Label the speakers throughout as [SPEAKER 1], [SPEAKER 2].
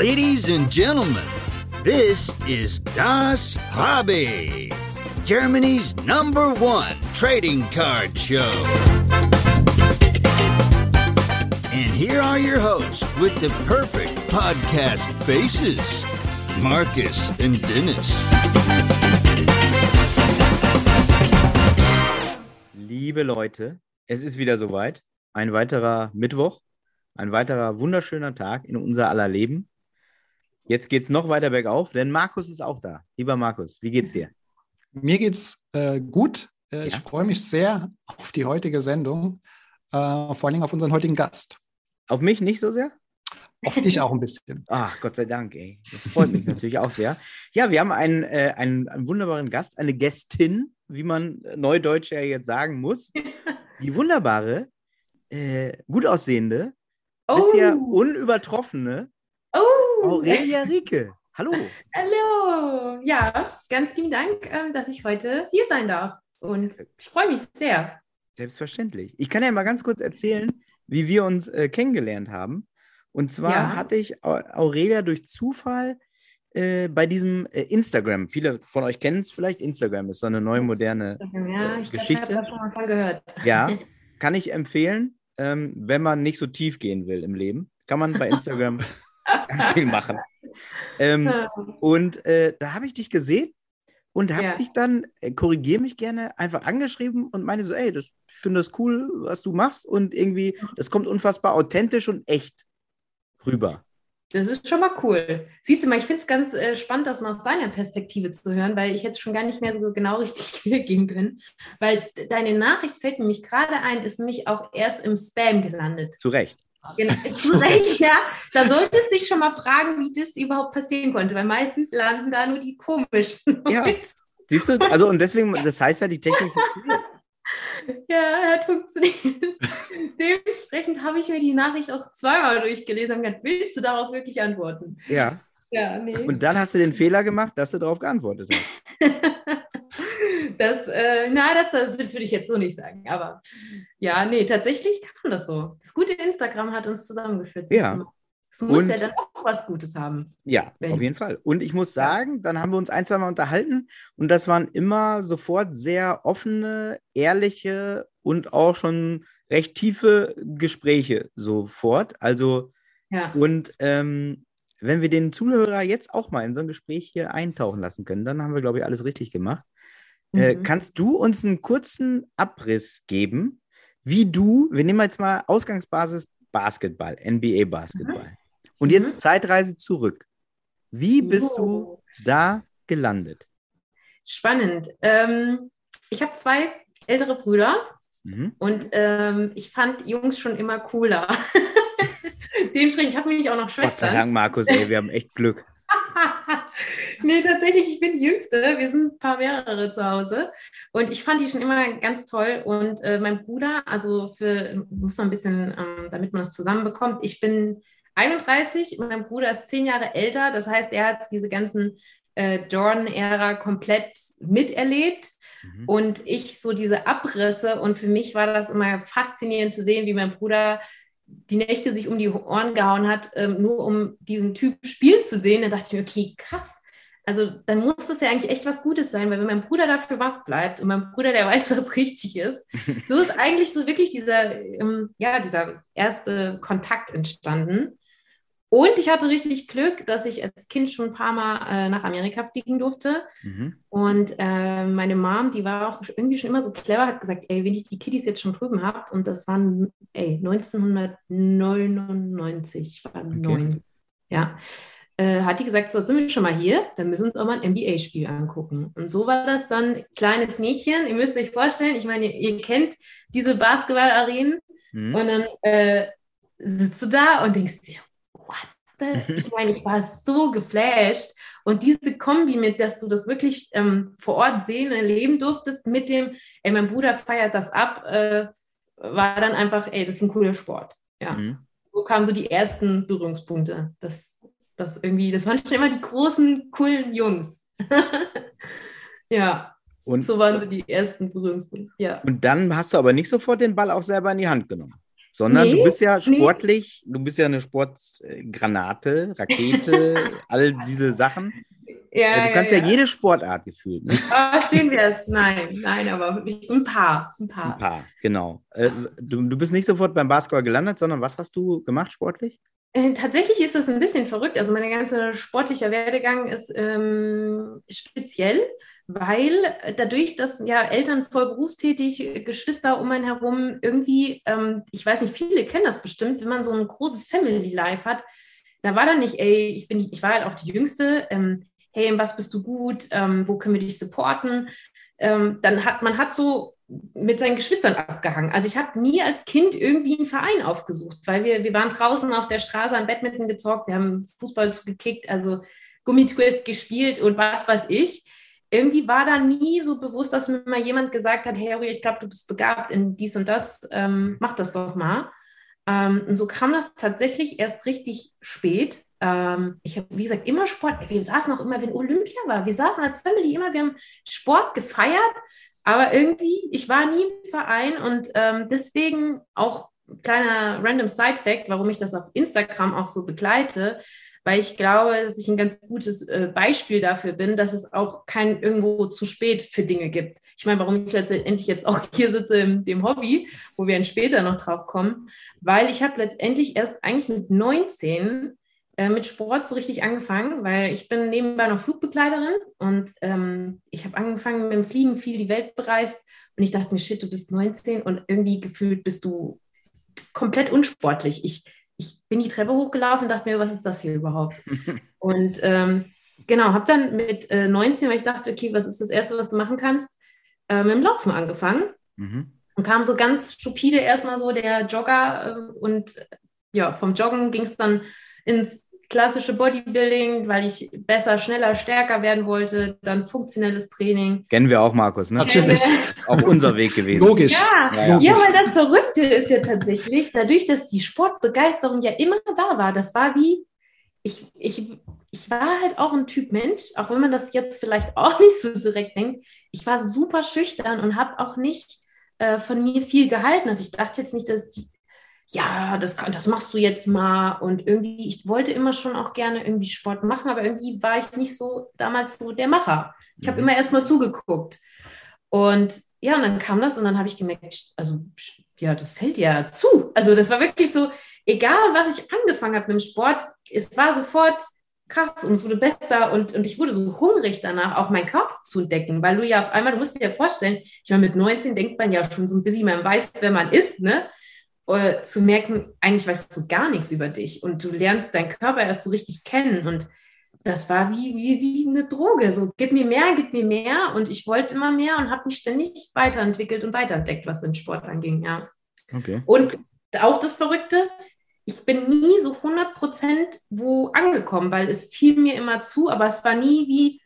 [SPEAKER 1] Ladies and gentlemen, this is Das Hobby, Germany's number one trading card show. And here are your hosts with the perfect podcast faces Marcus and Dennis.
[SPEAKER 2] Liebe Leute, es ist wieder soweit. Ein weiterer Mittwoch, ein weiterer wunderschöner Tag in unser aller Leben. Jetzt geht es noch weiter bergauf, denn Markus ist auch da. Lieber Markus, wie geht's dir?
[SPEAKER 3] Mir geht's äh, gut. Äh, Ich
[SPEAKER 2] Ja?
[SPEAKER 3] freue mich sehr auf die heutige Sendung, äh, vor allen Dingen auf unseren heutigen Gast.
[SPEAKER 2] Auf mich nicht so sehr?
[SPEAKER 3] Auf dich auch ein bisschen.
[SPEAKER 2] Ach, Gott sei Dank, ey. Das freut mich natürlich auch sehr. Ja, wir haben einen, äh, einen, einen wunderbaren Gast, eine Gästin, wie man Neudeutsch ja jetzt sagen muss. Die wunderbare, äh, gut aussehende, bisher unübertroffene
[SPEAKER 4] oh,
[SPEAKER 2] Aurelia Rieke. Hallo.
[SPEAKER 4] hallo. Ja, ganz lieben Dank, ähm, dass ich heute hier sein darf. Und ich freue mich sehr.
[SPEAKER 2] Selbstverständlich. Ich kann ja mal ganz kurz erzählen, wie wir uns äh, kennengelernt haben. Und zwar
[SPEAKER 4] Ja.
[SPEAKER 2] hatte ich Au- Aurelia durch Zufall äh, bei diesem äh, Instagram. Viele von euch kennen es vielleicht. Instagram ist so eine neue moderne
[SPEAKER 4] Ja,
[SPEAKER 2] Äh,
[SPEAKER 4] ich glaube, ich
[SPEAKER 2] Geschichte?
[SPEAKER 4] habe schon mal gehört.
[SPEAKER 2] Ja, kann ich empfehlen, ähm, wenn man nicht so tief gehen will im Leben. Kann man bei Instagram ganz viel machen. Ähm, und äh, da habe ich dich gesehen und habe
[SPEAKER 4] Ja.
[SPEAKER 2] dich dann, äh, korrigiere mich gerne, einfach angeschrieben und meine so, ey, das, ich finde das cool, was du machst und irgendwie, das kommt unfassbar authentisch und echt rüber.
[SPEAKER 4] Das ist schon mal cool. Siehst du mal, ich finde es ganz äh, spannend, das mal aus deiner Perspektive zu hören, weil ich jetzt schon gar nicht mehr so genau richtig wiedergeben kann. Weil deine Nachricht fällt mir nämlich gerade ein, ist nämlich auch erst im Spam gelandet.
[SPEAKER 2] Zu Recht.
[SPEAKER 4] Genau, zu Recht, ja. Da solltest du dich schon mal fragen, wie das überhaupt passieren konnte, weil meistens landen da nur die komischen.
[SPEAKER 2] Ja. Siehst du, also und deswegen, das heißt ja, die Technik funktioniert.
[SPEAKER 4] Ja, hat funktioniert. Dementsprechend habe ich mir die Nachricht auch zweimal durchgelesen und gedacht, willst du darauf wirklich antworten?
[SPEAKER 2] Ja.
[SPEAKER 4] Ja, nee.
[SPEAKER 2] Und dann hast du den Fehler gemacht, dass du darauf geantwortet hast.
[SPEAKER 4] Das, äh, na, das, das, das würde ich jetzt so nicht sagen. Aber ja, nee, tatsächlich kann das so. Das gute Instagram hat uns zusammengeführt.
[SPEAKER 2] Ja.
[SPEAKER 4] du mal. Es muss
[SPEAKER 2] Und-
[SPEAKER 4] ja dann auch was Gutes haben.
[SPEAKER 2] Ja,
[SPEAKER 4] Wenn-
[SPEAKER 2] auf jeden Fall. Und ich muss sagen, dann haben wir uns ein, zwei Mal unterhalten und das waren immer sofort sehr offene, ehrliche und auch schon recht tiefe Gespräche sofort. Also,
[SPEAKER 4] Ja.
[SPEAKER 2] und ähm, wenn wir den Zuhörer jetzt auch mal in so ein Gespräch hier eintauchen lassen können, dann haben wir, glaube ich, alles richtig gemacht. Äh,
[SPEAKER 4] Mhm.
[SPEAKER 2] kannst du uns einen kurzen Abriss geben, wie du, wir nehmen jetzt mal Ausgangsbasis Basketball, NBA-Basketball. Und
[SPEAKER 4] Mhm.
[SPEAKER 2] jetzt Zeitreise zurück. Wie bist du
[SPEAKER 4] Jo.
[SPEAKER 2] da gelandet?
[SPEAKER 4] Spannend. Ähm, ich habe zwei ältere Brüder
[SPEAKER 2] Mhm.
[SPEAKER 4] und ähm, ich fand Jungs schon immer cooler. Dementsprechend, ich habe nämlich auch noch
[SPEAKER 2] Gott sei
[SPEAKER 4] Schwestern.
[SPEAKER 2] Dank, Markus, ey, wir haben echt Glück.
[SPEAKER 4] nee, tatsächlich, ich bin die Jüngste. Wir sind ein paar mehrere zu Hause. Und ich fand die schon immer ganz toll. Und äh, mein Bruder, also für, muss man ein bisschen, ähm, damit man es zusammenbekommt, ich bin 31, mein Bruder ist zehn Jahre älter. Das heißt, er hat diese ganzen äh, Jordan-Ära komplett miterlebt.
[SPEAKER 2] Mhm.
[SPEAKER 4] Und ich so diese Abrisse. Und für mich war das immer faszinierend zu sehen, wie mein Bruder die Nächte sich um die Ohren gehauen hat, ähm, nur um diesen Typ spielen zu sehen. Da dachte ich mir, okay, krass. Also dann muss das ja eigentlich echt was Gutes sein, weil wenn mein Bruder dafür wach bleibt und mein Bruder, der weiß, was richtig ist, so ist eigentlich so wirklich dieser, ähm, ja, dieser erste Kontakt entstanden. Und ich hatte richtig Glück, dass ich als Kind schon ein paar Mal äh, nach Amerika fliegen durfte.
[SPEAKER 2] Mhm.
[SPEAKER 4] Und äh, meine Mom, die war auch irgendwie schon immer so clever, hat gesagt, ey, wenn ich die Kiddies jetzt schon drüben habe, und das waren, ey, 1999, ich war neun, ja, äh, hat die gesagt, so, jetzt sind wir schon mal hier, dann müssen wir uns auch mal ein NBA-Spiel angucken. Und so war das dann, kleines Mädchen, ihr müsst euch vorstellen, ich meine, ihr, ihr kennt diese Basketball-Arenen,
[SPEAKER 2] Mhm.
[SPEAKER 4] und dann äh, sitzt du da und denkst dir, what the? Ich meine, ich war so geflasht. Und diese Kombi mit, dass du das wirklich ähm, vor Ort sehen, erleben durftest, mit dem, ey, mein Bruder feiert das ab, äh, war dann einfach, ey, das ist ein cooler Sport. Ja.
[SPEAKER 2] Mhm.
[SPEAKER 4] So kamen so die ersten Berührungspunkte. Das, das irgendwie, das waren schon immer die großen, coolen Jungs. ja,
[SPEAKER 2] Und,
[SPEAKER 4] so waren so die ersten Berührungspunkte. Ja.
[SPEAKER 2] und dann hast du aber nicht sofort den Ball auch selber in die Hand genommen. sondern
[SPEAKER 4] Nee,
[SPEAKER 2] du bist ja
[SPEAKER 4] nee.
[SPEAKER 2] sportlich, du bist ja eine Sportgranate, Rakete, all diese Sachen. Äh, du kannst ja, jede Sportart gefühlt. Ne?
[SPEAKER 4] Ah, schön wär's. Nein, nein, aber ein paar. Ein paar.
[SPEAKER 2] Ein paar, genau. Äh, du, du bist nicht sofort beim Basketball gelandet, sondern was hast du gemacht sportlich?
[SPEAKER 4] Äh, Tatsächlich ist das ein bisschen verrückt. Also mein ganzer sportlicher Werdegang ist ähm, speziell, weil dadurch, dass ja Eltern voll berufstätig, Geschwister um einen herum, irgendwie, ähm, ich weiß nicht, viele kennen das bestimmt, wenn man so ein großes Family Life hat, da war dann nicht, ey, ich bin, ich war halt auch die Jüngste, ähm, hey, in was bist du gut, ähm, wo können wir dich supporten? Ähm, dann hat man hat so mit seinen Geschwistern abgehangen. Also ich habe nie als Kind irgendwie einen Verein aufgesucht, weil wir, wir waren draußen auf der Straße am Badminton gezockt, wir haben Fußball zugekickt, also Gummitwist gespielt und was weiß ich. Irgendwie war da nie so bewusst, dass mir mal jemand gesagt hat, hey, ich glaube, du bist begabt in dies und das, ähm, mach das doch mal. Ähm, und so kam das tatsächlich erst richtig spät. Ähm, ich habe, wie gesagt, immer Sport. Wir saßen auch immer, wenn Olympia war. Wir saßen als Family immer, wir haben Sport gefeiert, aber irgendwie, ich war nie im Verein und ähm, deswegen auch kleiner random Side-Fact, warum ich das auf Instagram auch so begleite, weil ich glaube, dass ich ein ganz gutes äh, Beispiel dafür bin, dass es auch kein irgendwo zu spät für Dinge gibt. Ich meine, warum ich letztendlich jetzt auch hier sitze im dem Hobby, wo wir dann später noch drauf kommen, weil ich habe letztendlich erst eigentlich mit 19 äh, mit Sport so richtig angefangen, weil ich bin nebenbei noch Flugbegleiterin und ähm, ich habe angefangen mit dem Fliegen, viel die Welt bereist und ich dachte mir, shit, du bist 19 und irgendwie gefühlt bist du komplett unsportlich. Ich, ich bin die Treppe hochgelaufen und dachte mir, was ist das hier überhaupt? und ähm, genau, habe dann mit äh, 19, weil ich dachte, okay, was ist das Erste, was du machen kannst, äh, mit dem Laufen angefangen.
[SPEAKER 2] Mhm.
[SPEAKER 4] Und kam so ganz stupide erstmal so der Jogger äh, und äh, ja, vom Joggen ging es dann ins klassische Bodybuilding, weil ich besser, schneller, stärker werden wollte, dann funktionelles Training.
[SPEAKER 2] Kennen wir auch, Markus, ne?
[SPEAKER 3] Natürlich.
[SPEAKER 2] Auch unser Weg gewesen.
[SPEAKER 3] Logisch.
[SPEAKER 4] Ja,
[SPEAKER 2] Ja, ja.
[SPEAKER 4] ja, weil das Verrückte ist ja tatsächlich, dadurch, dass die Sportbegeisterung ja immer da war, das war wie, ich, ich, ich war halt auch ein Typ Mensch, auch wenn man das jetzt vielleicht auch nicht so direkt denkt, ich war super schüchtern und habe auch nicht äh, von mir viel gehalten. Also ich dachte jetzt nicht, dass die, ja, das, kann, das machst du jetzt mal. Und irgendwie, ich wollte immer schon auch gerne irgendwie Sport machen, aber irgendwie war ich nicht so damals so der Macher. Ich habe
[SPEAKER 2] Mhm.
[SPEAKER 4] immer erst mal zugeguckt. Und ja, und dann kam das und dann habe ich gemerkt, also ja, das fällt ja zu. Also das war wirklich so, egal was ich angefangen habe mit dem Sport, es war sofort krass und es wurde besser und, und ich wurde so hungrig danach, auch meinen Körper zu entdecken, weil du ja auf einmal, du musst dir ja vorstellen, ich meine, mit 19 denkt man ja schon so ein bisschen, man weiß, wer man ist, ne? Äh, zu merken, eigentlich weißt du gar nichts über dich und du lernst deinen Körper erst so richtig kennen und das war wie, wie, wie eine Droge. So, gib mir mehr, gib mir mehr. Und ich wollte immer mehr und habe mich ständig weiterentwickelt und weiterentdeckt, was den Sport anging, ja.
[SPEAKER 2] Okay.
[SPEAKER 4] Und auch das Verrückte, ich bin nie so 100% wo angekommen, weil es fiel mir immer zu, aber es war nie wie,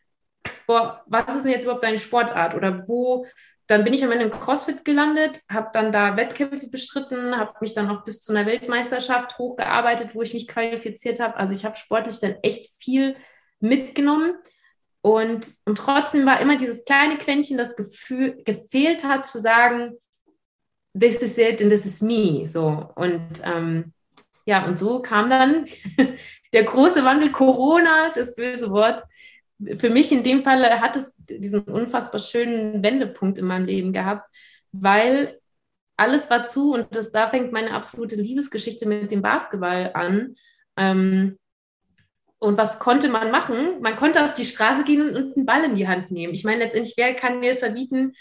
[SPEAKER 4] boah, was ist denn jetzt überhaupt deine Sportart? Oder wo, dann bin ich am Ende im CrossFit gelandet, habe dann da Wettkämpfe bestritten, habe mich dann auch bis zu einer Weltmeisterschaft hochgearbeitet, wo ich mich qualifiziert habe. Also ich habe sportlich dann echt viel mitgenommen. Und, und trotzdem war immer dieses kleine Quäntchen, das Gefühl, gefehlt hat, zu sagen, this is it and this is me. So. Und ähm, ja, und so kam dann der große Wandel Corona, das böse Wort. Für mich in dem Fall hat es diesen unfassbar schönen Wendepunkt in meinem Leben gehabt, weil alles war zu und das, da fängt meine absolute Liebesgeschichte mit dem Basketball an. Ähm, und was konnte man machen? Man konnte auf die Straße gehen und, einen Ball in die Hand nehmen. Ich meine, letztendlich, wer kann mir es verbieten,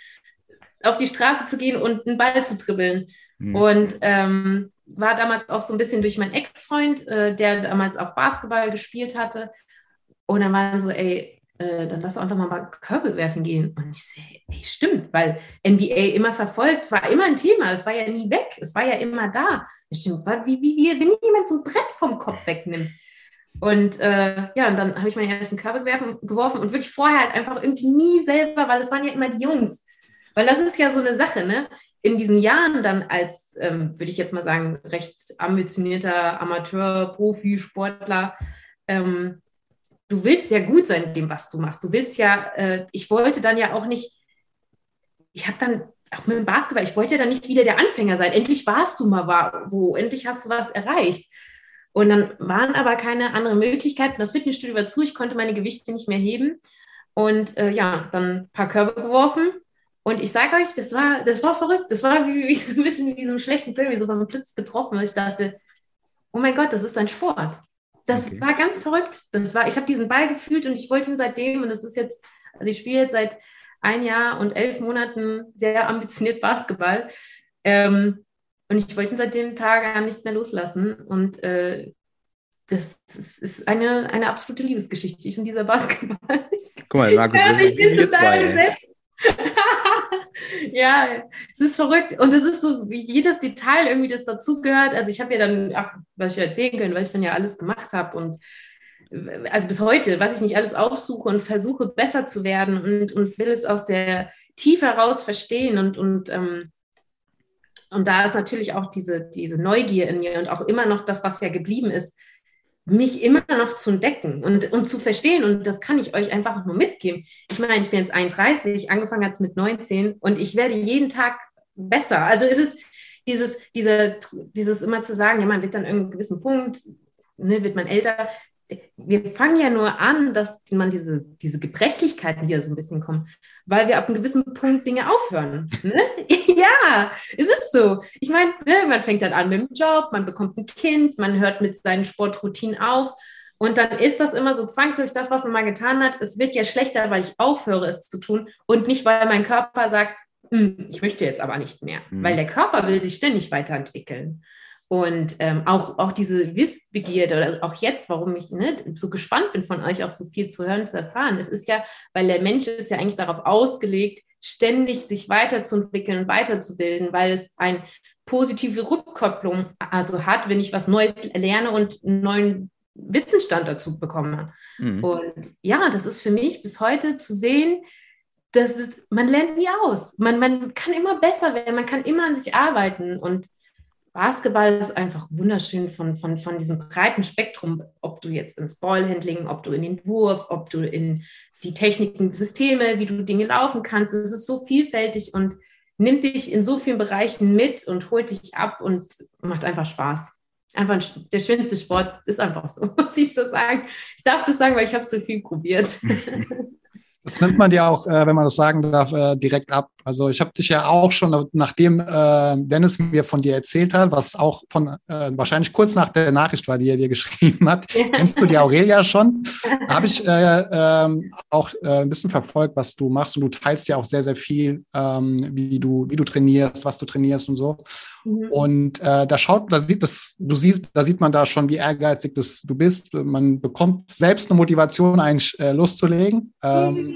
[SPEAKER 4] auf die Straße zu gehen und einen Ball zu dribbeln?
[SPEAKER 2] Mhm.
[SPEAKER 4] Und ähm, war damals auch so ein bisschen durch meinen Ex-Freund, äh, der damals auch Basketball gespielt hatte. Und dann war dann so, ey, äh, dann lass einfach mal, Körbe werfen gehen. Und ich so, ey, stimmt, weil NBA immer verfolgt, war immer ein Thema, das war ja nie weg, es war ja immer da. Stimmt, war wie, wie, wie wenn jemand so ein Brett vom Kopf wegnimmt. Und äh, ja, und dann habe ich meine ersten Körbe gewerfen, geworfen und wirklich vorher halt einfach irgendwie nie selber, weil es waren ja immer die Jungs. Weil das ist ja so eine Sache, ne? In diesen Jahren dann als, ähm, würde ich jetzt mal sagen, recht ambitionierter Amateur, Profi, Sportler, ähm, du willst ja gut sein in dem, was du machst. Du willst ja, äh, ich wollte dann ja auch nicht, ich habe dann auch mit dem Basketball, ich wollte ja dann nicht wieder der Anfänger sein. Endlich warst du mal wo, endlich hast du was erreicht. Und dann waren aber keine anderen Möglichkeiten. Das Fitnessstudio war zu, ich konnte meine Gewichte nicht mehr heben. Und äh, ja, dann ein paar Körbe geworfen. Und ich sage euch, das war, das war verrückt. Das war wie, wie so ein bisschen wie so einem schlechten Film, wie so vom Blitz getroffen. Und ich dachte, oh mein Gott, das ist ein Sport. Das okay. war ganz verrückt. Das war, ich habe diesen Ball gefühlt und ich wollte ihn seitdem, und das ist jetzt, also ich spiele jetzt seit ein Jahr und elf Monaten sehr ambitioniert Basketball. Ähm, und ich wollte ihn seit dem Tag nicht mehr loslassen. Und äh, das, das, ist eine, eine absolute Liebesgeschichte. Ich und dieser Basketball.
[SPEAKER 2] Guck mal, Markus, ja,
[SPEAKER 4] ich bin total ja, es ist verrückt. Und es ist so, wie jedes Detail irgendwie, das dazugehört. Also ich habe ja dann, ach, was ich erzählen können, weil ich dann ja alles gemacht habe und also bis heute, was ich nicht alles aufsuche und versuche besser zu werden und, und will es aus der Tiefe heraus verstehen und, und, ähm, und da ist natürlich auch diese, diese Neugier in mir und auch immer noch das, was ja geblieben ist, mich immer noch zu entdecken und, und zu verstehen. Und das kann ich euch einfach nur mitgeben. Ich meine, ich bin jetzt 31, angefangen hat es mit 19 und ich werde jeden Tag besser. Also es ist dieses, diese, dieses immer zu sagen, ja, man wird dann irgendeinen gewissen Punkt, ne, wird man älter, wir fangen ja nur an, dass man diese, diese Gebrechlichkeiten, die ja so ein bisschen kommen, weil wir ab einem gewissen Punkt Dinge aufhören. Ne? ja, es ist so. Ich meine, ne, man fängt dann an mit dem Job, man bekommt ein Kind, man hört mit seinen Sportroutinen auf. Und dann ist das immer so zwangsläufig das, was man mal getan hat. Es wird ja schlechter, weil ich aufhöre, es zu tun und nicht, weil mein Körper sagt, hm, ich möchte jetzt aber nicht mehr, mhm. weil der Körper will sich ständig weiterentwickeln. Und ähm, auch, auch diese Wissbegierde oder auch jetzt, warum ich ne, so gespannt bin, von euch auch so viel zu hören, zu erfahren, es ist ja, weil der Mensch ist ja eigentlich darauf ausgelegt, ständig sich weiterzuentwickeln weiterzubilden, weil es eine positive Rückkopplung also hat, wenn ich was Neues lerne und einen neuen Wissensstand dazu bekomme. Mhm. Und ja, das ist für mich bis heute zu sehen, dass es, man lernt nie aus. Man, man kann immer besser werden, man kann immer an sich arbeiten und Basketball ist einfach wunderschön von, von, von diesem breiten Spektrum, ob du jetzt ins Ballhandling, ob du in den Wurf, ob du in die Techniken, Systeme, wie du Dinge laufen kannst. Es ist so vielfältig und nimmt dich in so vielen Bereichen mit und holt dich ab und macht einfach Spaß. Einfach der schönste Sport ist einfach so, muss ich so sagen. Ich darf das sagen, weil ich habe so viel probiert.
[SPEAKER 3] Das nimmt man dir auch, äh, wenn man das sagen darf, äh, direkt ab. Also ich habe dich ja auch schon, nachdem äh, Dennis mir von dir erzählt hat, was auch von äh, wahrscheinlich kurz nach der Nachricht war, die er dir geschrieben hat, kennst du die Aurelia schon? habe ich äh, ähm, auch äh, ein bisschen verfolgt, was du machst und du teilst ja auch sehr, sehr viel, ähm, wie du, wie du trainierst, was du trainierst und so. Mhm. Und äh, da schaut, da sieht das, du siehst, da sieht man da schon, wie ehrgeizig das, du bist. Man bekommt selbst eine Motivation, einen äh, loszulegen. Ähm,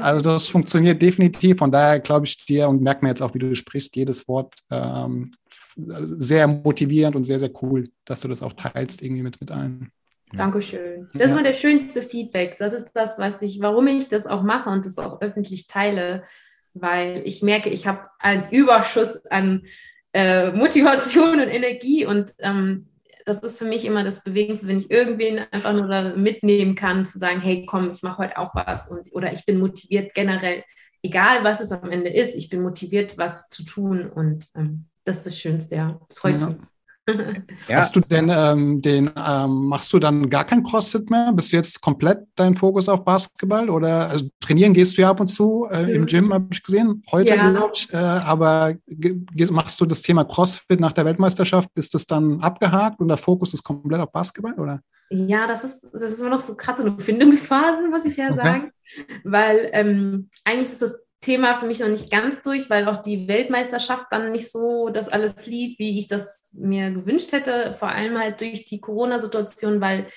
[SPEAKER 3] also das funktioniert definitiv. Von daher glaube ich dir und merke mir jetzt auch, wie du sprichst, jedes Wort ähm, sehr motivierend und sehr, sehr cool, dass du das auch teilst irgendwie mit, mit allen.
[SPEAKER 4] Dankeschön. Das ist immer der schönste Feedback. Das ist das, was ich, warum ich das auch mache und das auch öffentlich teile, weil ich merke, ich habe einen Überschuss an äh, Motivation und Energie und ähm, das ist für mich immer das Bewegendste, wenn ich irgendwen einfach nur da mitnehmen kann, zu sagen, hey, komm, ich mache heute auch was und, oder ich bin motiviert generell, egal was es am Ende ist, ich bin motiviert, was zu tun und ähm, das ist das Schönste, ja. Das freut ja. mich.
[SPEAKER 3] Ja. Hast du denn ähm, den, ähm, machst du dann gar kein CrossFit mehr? Bist du jetzt komplett dein Fokus auf Basketball? Oder also trainieren gehst du ja ab und zu äh, im mhm. Gym, habe ich gesehen, heute ja. glaube ich. Äh, aber machst du das Thema CrossFit nach der Weltmeisterschaft? Ist das dann abgehakt und der Fokus ist komplett auf Basketball? Oder?
[SPEAKER 4] Ja, das ist, das ist immer noch so gerade so eine Findungsphase, muss ich ja okay. sagen. Weil ähm, eigentlich ist das Thema für mich noch nicht ganz durch, weil auch die Weltmeisterschaft dann nicht so das alles lief, wie ich das mir gewünscht hätte. Vor allem halt durch die Corona-Situation, weil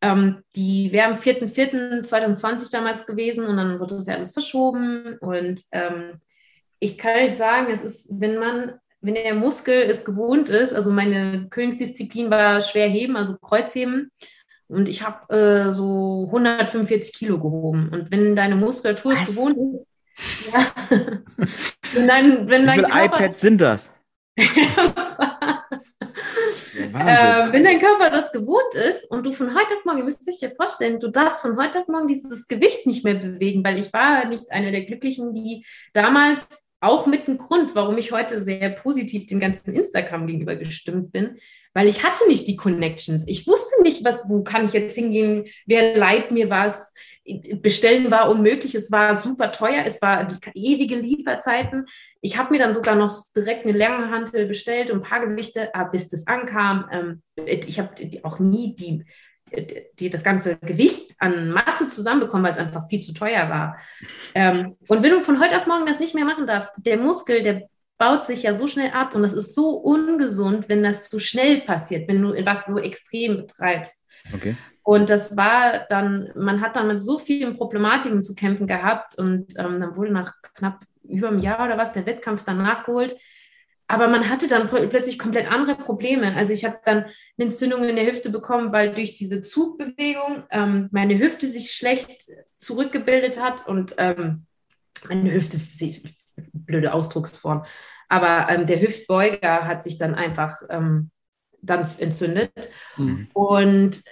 [SPEAKER 4] ähm, die wäre am 4.4.2020 damals gewesen und dann wurde das ja alles verschoben. Und ähm, ich kann euch sagen, es ist, wenn man, wenn der Muskel es gewohnt ist, also meine Königsdisziplin war schwer heben, also Kreuzheben. Und ich habe äh, so 145 Kilo gehoben. Und wenn deine Muskulatur es gewohnt ist, ja.
[SPEAKER 2] wenn dein, wenn dein Wie viele Körper, iPads sind das?
[SPEAKER 4] äh, wenn dein Körper das gewohnt ist und du von heute auf morgen, ihr müsst sich ja vorstellen, du darfst von heute auf morgen dieses Gewicht nicht mehr bewegen, weil ich war nicht eine der Glücklichen, die damals auch mit einem Grund, warum ich heute sehr positiv dem ganzen Instagram gegenüber gestimmt bin, weil ich hatte nicht die Connections. Ich wusste nicht, was, wo kann ich jetzt hingehen, wer leiht mir was. Bestellen war unmöglich, es war super teuer, es war ewige Lieferzeiten. Ich habe mir dann sogar noch direkt eine Längenhantel bestellt und ein paar Gewichte, ah, bis das ankam. Ähm, ich habe auch nie die die das ganze Gewicht an Masse zusammenbekommen, weil es einfach viel zu teuer war. Ähm, und wenn du von heute auf morgen das nicht mehr machen darfst, der Muskel, der baut sich ja so schnell ab und das ist so ungesund, wenn das zu schnell passiert, wenn du etwas so extrem betreibst. Okay. Und das war dann, man hat dann mit so vielen Problematiken zu kämpfen gehabt und ähm, dann wurde nach knapp über einem Jahr oder was der Wettkampf dann nachgeholt. Aber man hatte dann plötzlich komplett andere Probleme. Also ich habe dann eine Entzündung in der Hüfte bekommen, weil durch diese Zugbewegung ähm, meine Hüfte sich schlecht zurückgebildet hat und ähm, meine Hüfte, blöde Ausdrucksform, aber ähm, der Hüftbeuger hat sich dann einfach ähm, dann entzündet. Mhm. Und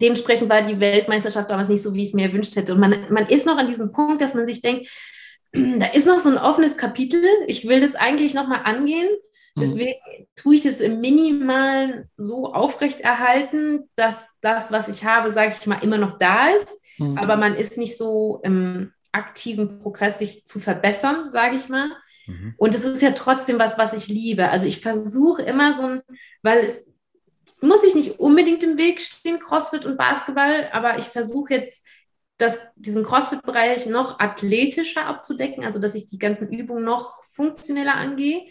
[SPEAKER 4] dementsprechend war die Weltmeisterschaft damals nicht so, wie ich es mir erwünscht hätte. Und man, man ist noch an diesem Punkt, dass man sich denkt, da ist noch so ein offenes Kapitel. Ich will das eigentlich nochmal angehen. Mhm. Deswegen tue ich es im Minimalen so aufrechterhalten, dass das, was ich habe, sage ich mal, immer noch da ist. Mhm. Aber man ist nicht so im aktiven Progress, sich zu verbessern, sage ich mal. Mhm. Und es ist ja trotzdem was, was ich liebe. Also ich versuche immer so ein, weil es muss ich nicht unbedingt im Weg stehen, CrossFit und Basketball, aber ich versuche jetzt das, diesen CrossFit-Bereich noch athletischer abzudecken, also dass ich die ganzen Übungen noch funktioneller angehe,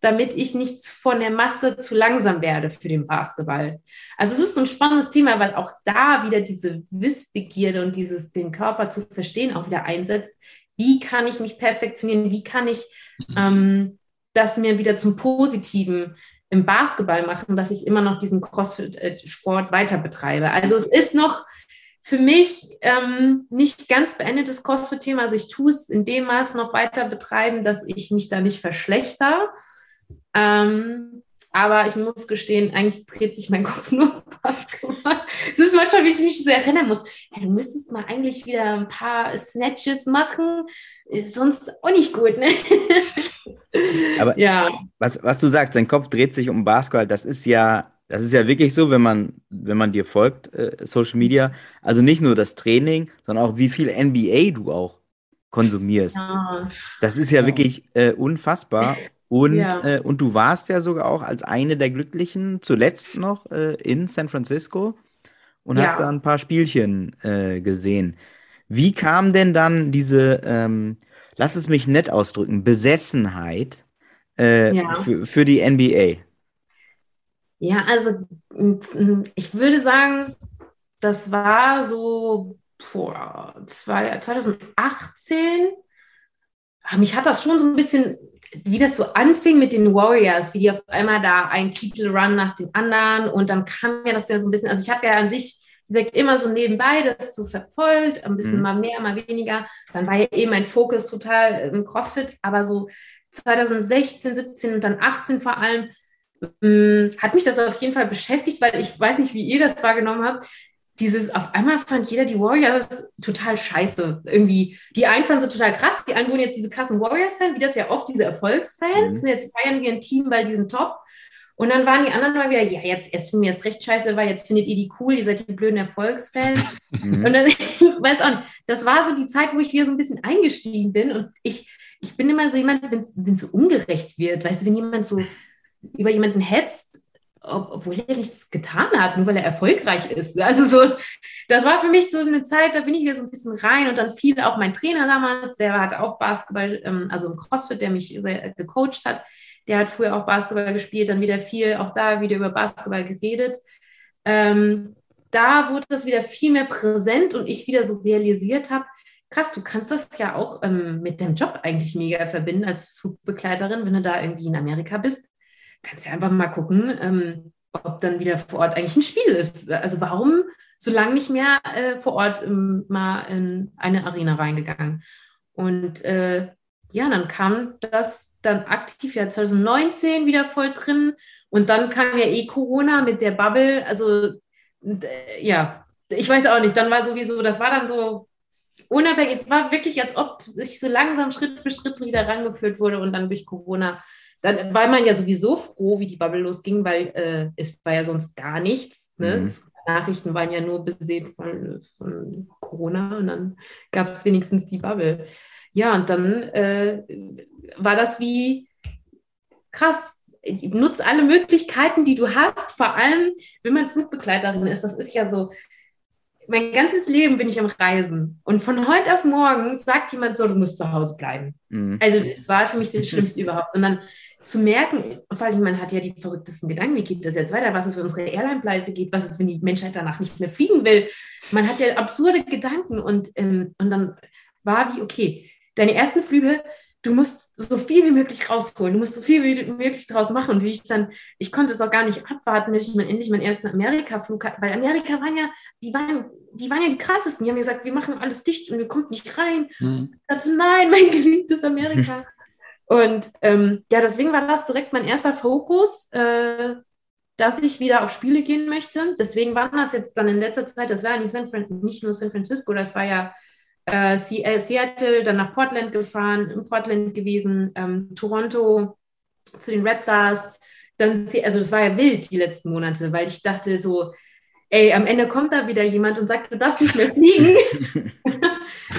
[SPEAKER 4] damit ich nicht von der Masse zu langsam werde für den Basketball. Also es ist so ein spannendes Thema, weil auch da wieder diese Wissbegierde und dieses den Körper zu verstehen auch wieder einsetzt. Wie kann ich mich perfektionieren? Wie kann ich mhm. ähm, das mir wieder zum Positiven im Basketball machen, dass ich immer noch diesen CrossFit-Sport weiter betreibe? Also es ist noch für mich ähm, nicht ganz beendetes CrossFit-Thema. Also ich tue es in dem Maß noch weiter betreiben, dass ich mich da nicht verschlechter. Ähm, aber ich muss gestehen, eigentlich dreht sich mein Kopf nur um Basketball. Es ist manchmal, wie ich mich so erinnern muss. Ja, du müsstest mal eigentlich wieder ein paar Snatches machen, sonst auch nicht gut. Ne?
[SPEAKER 2] Aber ja. was, was du sagst, dein Kopf dreht sich um Basketball, das ist ja das ist ja wirklich so, wenn man, wenn man dir folgt, äh, Social Media. Also nicht nur das Training, sondern auch wie viel NBA du auch konsumierst. Ja. Das ist ja, ja. wirklich äh, unfassbar. Und, ja. äh, und du warst ja sogar auch als eine der Glücklichen zuletzt noch äh, in San Francisco und hast da ein paar Spielchen äh, gesehen. Wie kam denn dann diese, ähm, lass es mich nett ausdrücken, Besessenheit äh, für, für die NBA?
[SPEAKER 4] Ja, also ich würde sagen, das war so boah, 2018. Mich hat das schon so ein bisschen, wie das so anfing mit den Warriors, wie die auf einmal da einen Titelrun nach dem anderen und dann kam mir das ja so ein bisschen, also ich habe ja an sich wie gesagt, immer so nebenbei das so verfolgt, ein bisschen mhm. mal mehr, mal weniger. Dann war ja eben mein Fokus total im CrossFit, aber so 2016, 17 und dann 18 vor allem Mm, hat mich das auf jeden Fall beschäftigt, weil ich weiß nicht, wie ihr das wahrgenommen habt. Dieses, auf einmal fand jeder die Warriors total scheiße. Irgendwie, die einen fanden sie total krass, die anderen wurden jetzt diese krassen Warriors-Fans, wie das ja oft diese Erfolgsfans. Mhm. Jetzt feiern wir ein Team, weil die sind top. Und dann waren die anderen mal wieder, ja, jetzt erst für mir ist recht scheiße, weil jetzt findet ihr die cool, ihr seid die blöden Erfolgsfans. Mhm. Und dann, ich weiß auch nicht, das war so die Zeit, wo ich wieder so ein bisschen eingestiegen bin. Und ich, ich bin immer so jemand, wenn es so ungerecht wird, weißt du, wenn jemand so über jemanden hetzt, obwohl er nichts getan hat, nur weil er erfolgreich ist. Also so, das war für mich so eine Zeit, da bin ich wieder so ein bisschen rein und dann fiel auch mein Trainer damals, der hat auch Basketball, ähm, also im CrossFit, der mich sehr gecoacht hat, der hat früher auch Basketball gespielt, dann wieder viel, auch da wieder über Basketball geredet. Ähm, da wurde das wieder viel mehr präsent und ich wieder so realisiert habe, krass, du kannst das ja auch ähm, mit dem Job eigentlich mega verbinden als Flugbegleiterin, wenn du da irgendwie in Amerika bist kannst ja einfach mal gucken, ähm, ob dann wieder vor Ort eigentlich ein Spiel ist. Also warum so lange nicht mehr äh, vor Ort ähm, mal in eine Arena reingegangen? Und äh, ja, dann kam das dann aktiv ja 2019 wieder voll drin und dann kam ja eh Corona mit der Bubble. Also äh, ja, ich weiß auch nicht, dann war sowieso, das war dann so unabhängig, es war wirklich, als ob ich so langsam Schritt für Schritt wieder rangeführt wurde und dann durch Corona. Dann war man ja sowieso froh, wie die Bubble losging, weil äh, es war ja sonst gar nichts. Ne? Mhm. Nachrichten waren ja nur besehen von, von Corona und dann gab es wenigstens die Bubble. Ja, und dann äh, war das wie krass. Nutz alle Möglichkeiten, die du hast, vor allem, wenn man Flugbegleiterin ist. Das ist ja so, mein ganzes Leben bin ich am Reisen. Und von heute auf morgen sagt jemand so, du musst zu Hause bleiben. Mhm. Also das war für mich das Schlimmste überhaupt. Und dann zu merken, vor allem, man hat ja die verrücktesten Gedanken, wie geht das jetzt weiter, was ist, wenn unsere Airline pleite geht, was ist, wenn die Menschheit danach nicht mehr fliegen will. Man hat ja absurde Gedanken und, ähm, und dann war wie, okay, deine ersten Flüge du musst so viel wie möglich rausholen, du musst so viel wie möglich draus machen. Und wie ich dann, ich konnte es auch gar nicht abwarten, dass ich mal endlich meinen ersten Amerika-Flug hatte, weil Amerika waren ja, die waren, die waren ja die krassesten. Die haben gesagt, wir machen alles dicht und ihr kommt nicht rein. Mhm. Ich dachte, nein, mein geliebtes Amerika. und ähm, ja, deswegen war das direkt mein erster Fokus. Äh, dass ich wieder auf Spiele gehen möchte. Deswegen war das jetzt dann in letzter Zeit, das war ja nicht, San nicht nur San Francisco, das war ja äh, äh, Seattle, dann nach Portland gefahren, in Portland gewesen, ähm, Toronto zu den Raptors. Dann, also das war ja wild die letzten Monate, weil ich dachte so, ey, am Ende kommt da wieder jemand und sagt, du darfst nicht mehr fliegen.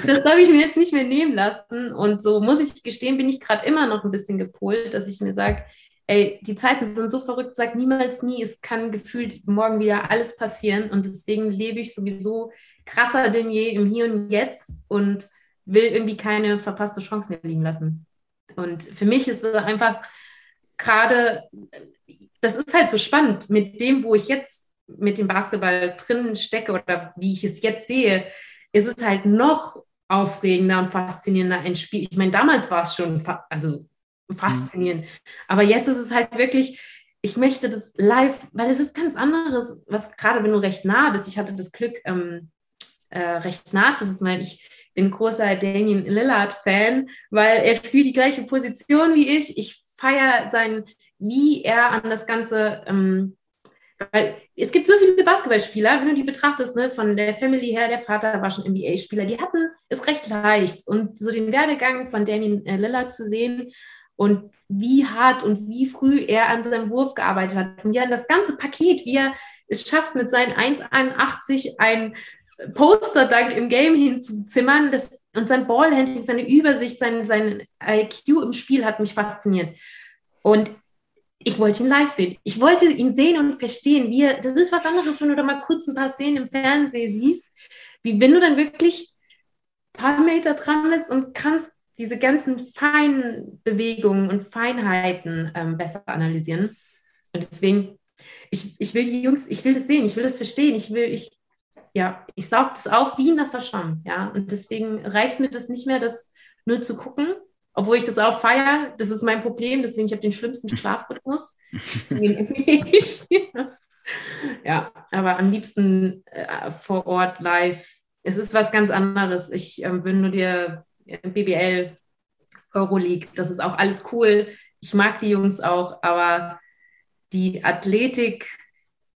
[SPEAKER 4] das darf ich mir jetzt nicht mehr nehmen lassen. Und so muss ich gestehen, bin ich gerade immer noch ein bisschen gepolt, dass ich mir sage, ey, die Zeiten sind so verrückt, sag niemals nie, es kann gefühlt morgen wieder alles passieren. Und deswegen lebe ich sowieso krasser denn je im Hier und Jetzt und will irgendwie keine verpasste Chance mehr liegen lassen. Und für mich ist es einfach gerade, das ist halt so spannend mit dem, wo ich jetzt mit dem Basketball drin stecke oder wie ich es jetzt sehe, ist es halt noch aufregender und faszinierender ein Spiel. Ich meine, damals war es schon fa also faszinierend, aber jetzt ist es halt wirklich, ich möchte das live, weil es ist ganz anderes, was gerade wenn du recht nah bist. Ich hatte das Glück, ähm, äh, recht nah zu weil ich bin großer Damien Lillard-Fan, weil er spielt die gleiche Position wie ich. Ich feiere sein, wie er an das Ganze, ähm, weil es gibt so viele Basketballspieler, wenn du die betrachtest, ne, von der Family her, der Vater war schon NBA-Spieler, die hatten es recht leicht. Und so den Werdegang von Damien äh, Lillard zu sehen und wie hart und wie früh er an seinem Wurf gearbeitet hat. Und ja, das ganze Paket, wie er es schafft, mit seinen 1,81 ein Poster-Dank im Game hinzuzimmern das, und sein Ballhandling, seine Übersicht, sein, sein IQ im Spiel hat mich fasziniert. Und ich wollte ihn live sehen. Ich wollte ihn sehen und verstehen, wie er, das ist was anderes, wenn du da mal kurz ein paar Szenen im Fernsehen siehst, wie wenn du dann wirklich ein paar Meter dran bist und kannst diese ganzen feinen Bewegungen und Feinheiten ähm, besser analysieren. Und deswegen, ich, ich will die Jungs, ich will das sehen, ich will das verstehen, ich will, ich ja, ich saug das auf wie ein nasser Schwamm, ja. Und deswegen reicht mir das nicht mehr, das nur zu gucken, obwohl ich das auch feiere. Das ist mein Problem, deswegen ich habe den schlimmsten Schlafrhythmus. ja, aber am liebsten äh, vor Ort live. Es ist was ganz anderes. Ich ähm, will nur dir BBL, Euroleague, das ist auch alles cool. Ich mag die Jungs auch, aber die Athletik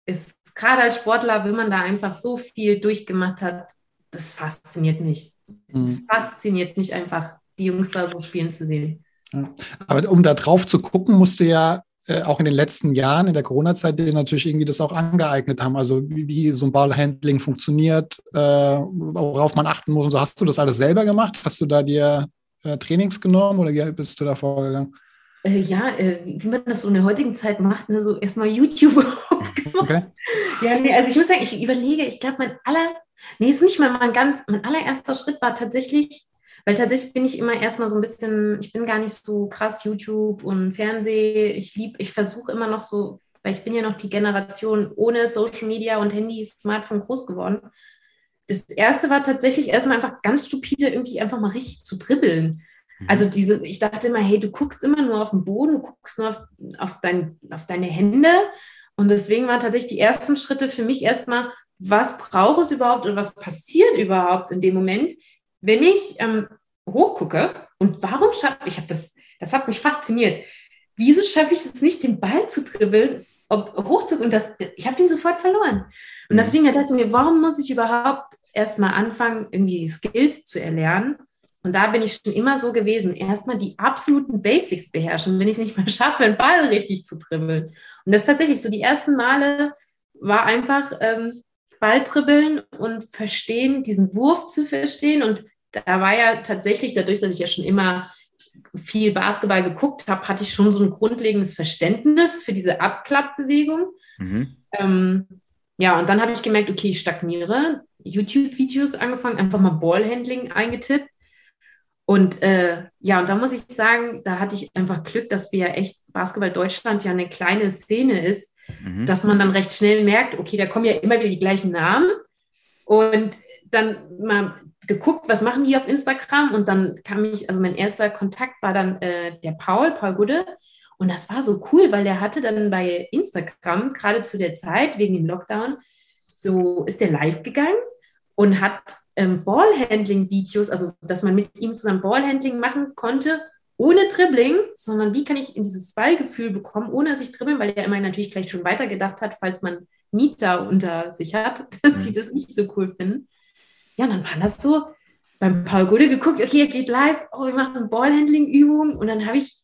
[SPEAKER 4] ist gerade als Sportler, wenn man da einfach so viel durchgemacht hat, das fasziniert mich. Mhm. Das fasziniert mich einfach, die Jungs da so spielen zu sehen.
[SPEAKER 3] Ja. Aber um da drauf zu gucken, musste ja äh, auch in den letzten Jahren, in der Corona-Zeit, dir natürlich irgendwie das auch angeeignet haben. Also wie, wie so ein Ballhandling funktioniert, äh, worauf man achten muss und so. Hast du das alles selber gemacht? Hast du da dir äh, Trainings genommen oder wie bist du da vorgegangen?
[SPEAKER 4] Äh, ja, äh, wie man das so in der heutigen Zeit macht, ne, so erstmal YouTube Okay. Ja, nee, also ich muss sagen, ich überlege, ich glaube, mein aller, nee, ist nicht mal mein ganz, mein allererster Schritt war tatsächlich, weil tatsächlich bin ich immer erstmal so ein bisschen, ich bin gar nicht so krass YouTube und Fernseh. Ich liebe, ich versuche immer noch so, weil ich bin ja noch die Generation ohne Social Media und Handy, Smartphone groß geworden. Das erste war tatsächlich erstmal einfach ganz stupide, irgendwie einfach mal richtig zu dribbeln. Mhm. Also diese, ich dachte immer, hey, du guckst immer nur auf den Boden, du guckst nur auf, auf, dein, auf deine Hände. Und deswegen waren tatsächlich die ersten Schritte für mich erstmal, was braucht es überhaupt und was passiert überhaupt in dem Moment, wenn ich ähm, hochgucke und warum schaffe ich, habe das, das hat mich fasziniert. Wieso schaffe ich es nicht, den Ball zu dribbeln, ob, hochzugucken? Und das, ich habe den sofort verloren. Und mhm. deswegen dachte ich mir, warum muss ich überhaupt erstmal anfangen, irgendwie die Skills zu erlernen. Und da bin ich schon immer so gewesen, erstmal die absoluten Basics beherrschen, wenn ich es nicht mal schaffe, einen Ball richtig zu dribbeln. Und das ist tatsächlich so, die ersten Male war einfach ähm, Ball dribbeln und verstehen, diesen Wurf zu verstehen. Und da war ja tatsächlich, dadurch, dass ich ja schon immer viel Basketball geguckt habe, hatte ich schon so ein grundlegendes Verständnis für diese Abklappbewegung. Mhm. Ähm, ja, und dann habe ich gemerkt, okay, ich stagniere. YouTube-Videos angefangen, einfach mal Ballhandling eingetippt. Und äh, ja, und da muss ich sagen, da hatte ich einfach Glück, dass wir ja echt Basketball Deutschland ja eine kleine Szene ist, mhm. dass man dann recht schnell merkt, okay, da kommen ja immer wieder die gleichen Namen. Und dann mal geguckt, was machen die auf Instagram und dann kam ich, also mein erster Kontakt war dann äh, der Paul, Paul Gude und das war so cool, weil der hatte dann bei Instagram gerade zu der Zeit wegen dem Lockdown so ist der live gegangen und hat ähm, Ballhandling-Videos, also dass man mit ihm zusammen Ballhandling machen konnte, ohne Dribbling, sondern wie kann ich in dieses Ballgefühl bekommen, ohne sich dribbeln, weil er immer natürlich gleich schon weitergedacht hat, falls man Mieter unter sich hat, dass die mhm. das nicht so cool finden. Ja, dann war das so, beim Paul Gude geguckt, okay, er geht live, oh, wir machen Ballhandling-Übungen und dann habe ich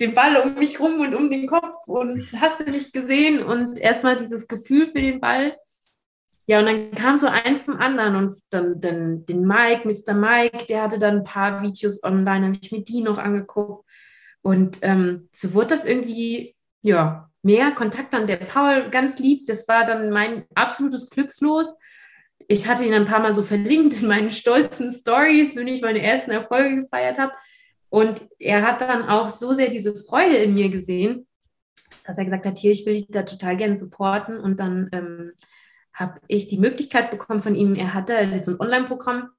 [SPEAKER 4] den Ball um mich rum und um den Kopf und hast du nicht gesehen und erstmal dieses Gefühl für den Ball. Ja, und dann kam so eins zum anderen und dann, dann den Mike, Mr. Mike, der hatte dann ein paar Videos online, habe ich mir die noch angeguckt. Und ähm, so wurde das irgendwie, ja, mehr Kontakt an der Paul, ganz lieb. Das war dann mein absolutes Glückslos ich hatte ihn ein paar Mal so verlinkt in meinen stolzen Stories, wenn ich meine ersten Erfolge gefeiert habe. Und er hat dann auch so sehr diese Freude in mir gesehen, dass er gesagt hat, hier, ich will dich da total gerne supporten. Und dann ähm, habe ich die Möglichkeit bekommen von ihm, er hatte so ein Online-Programm,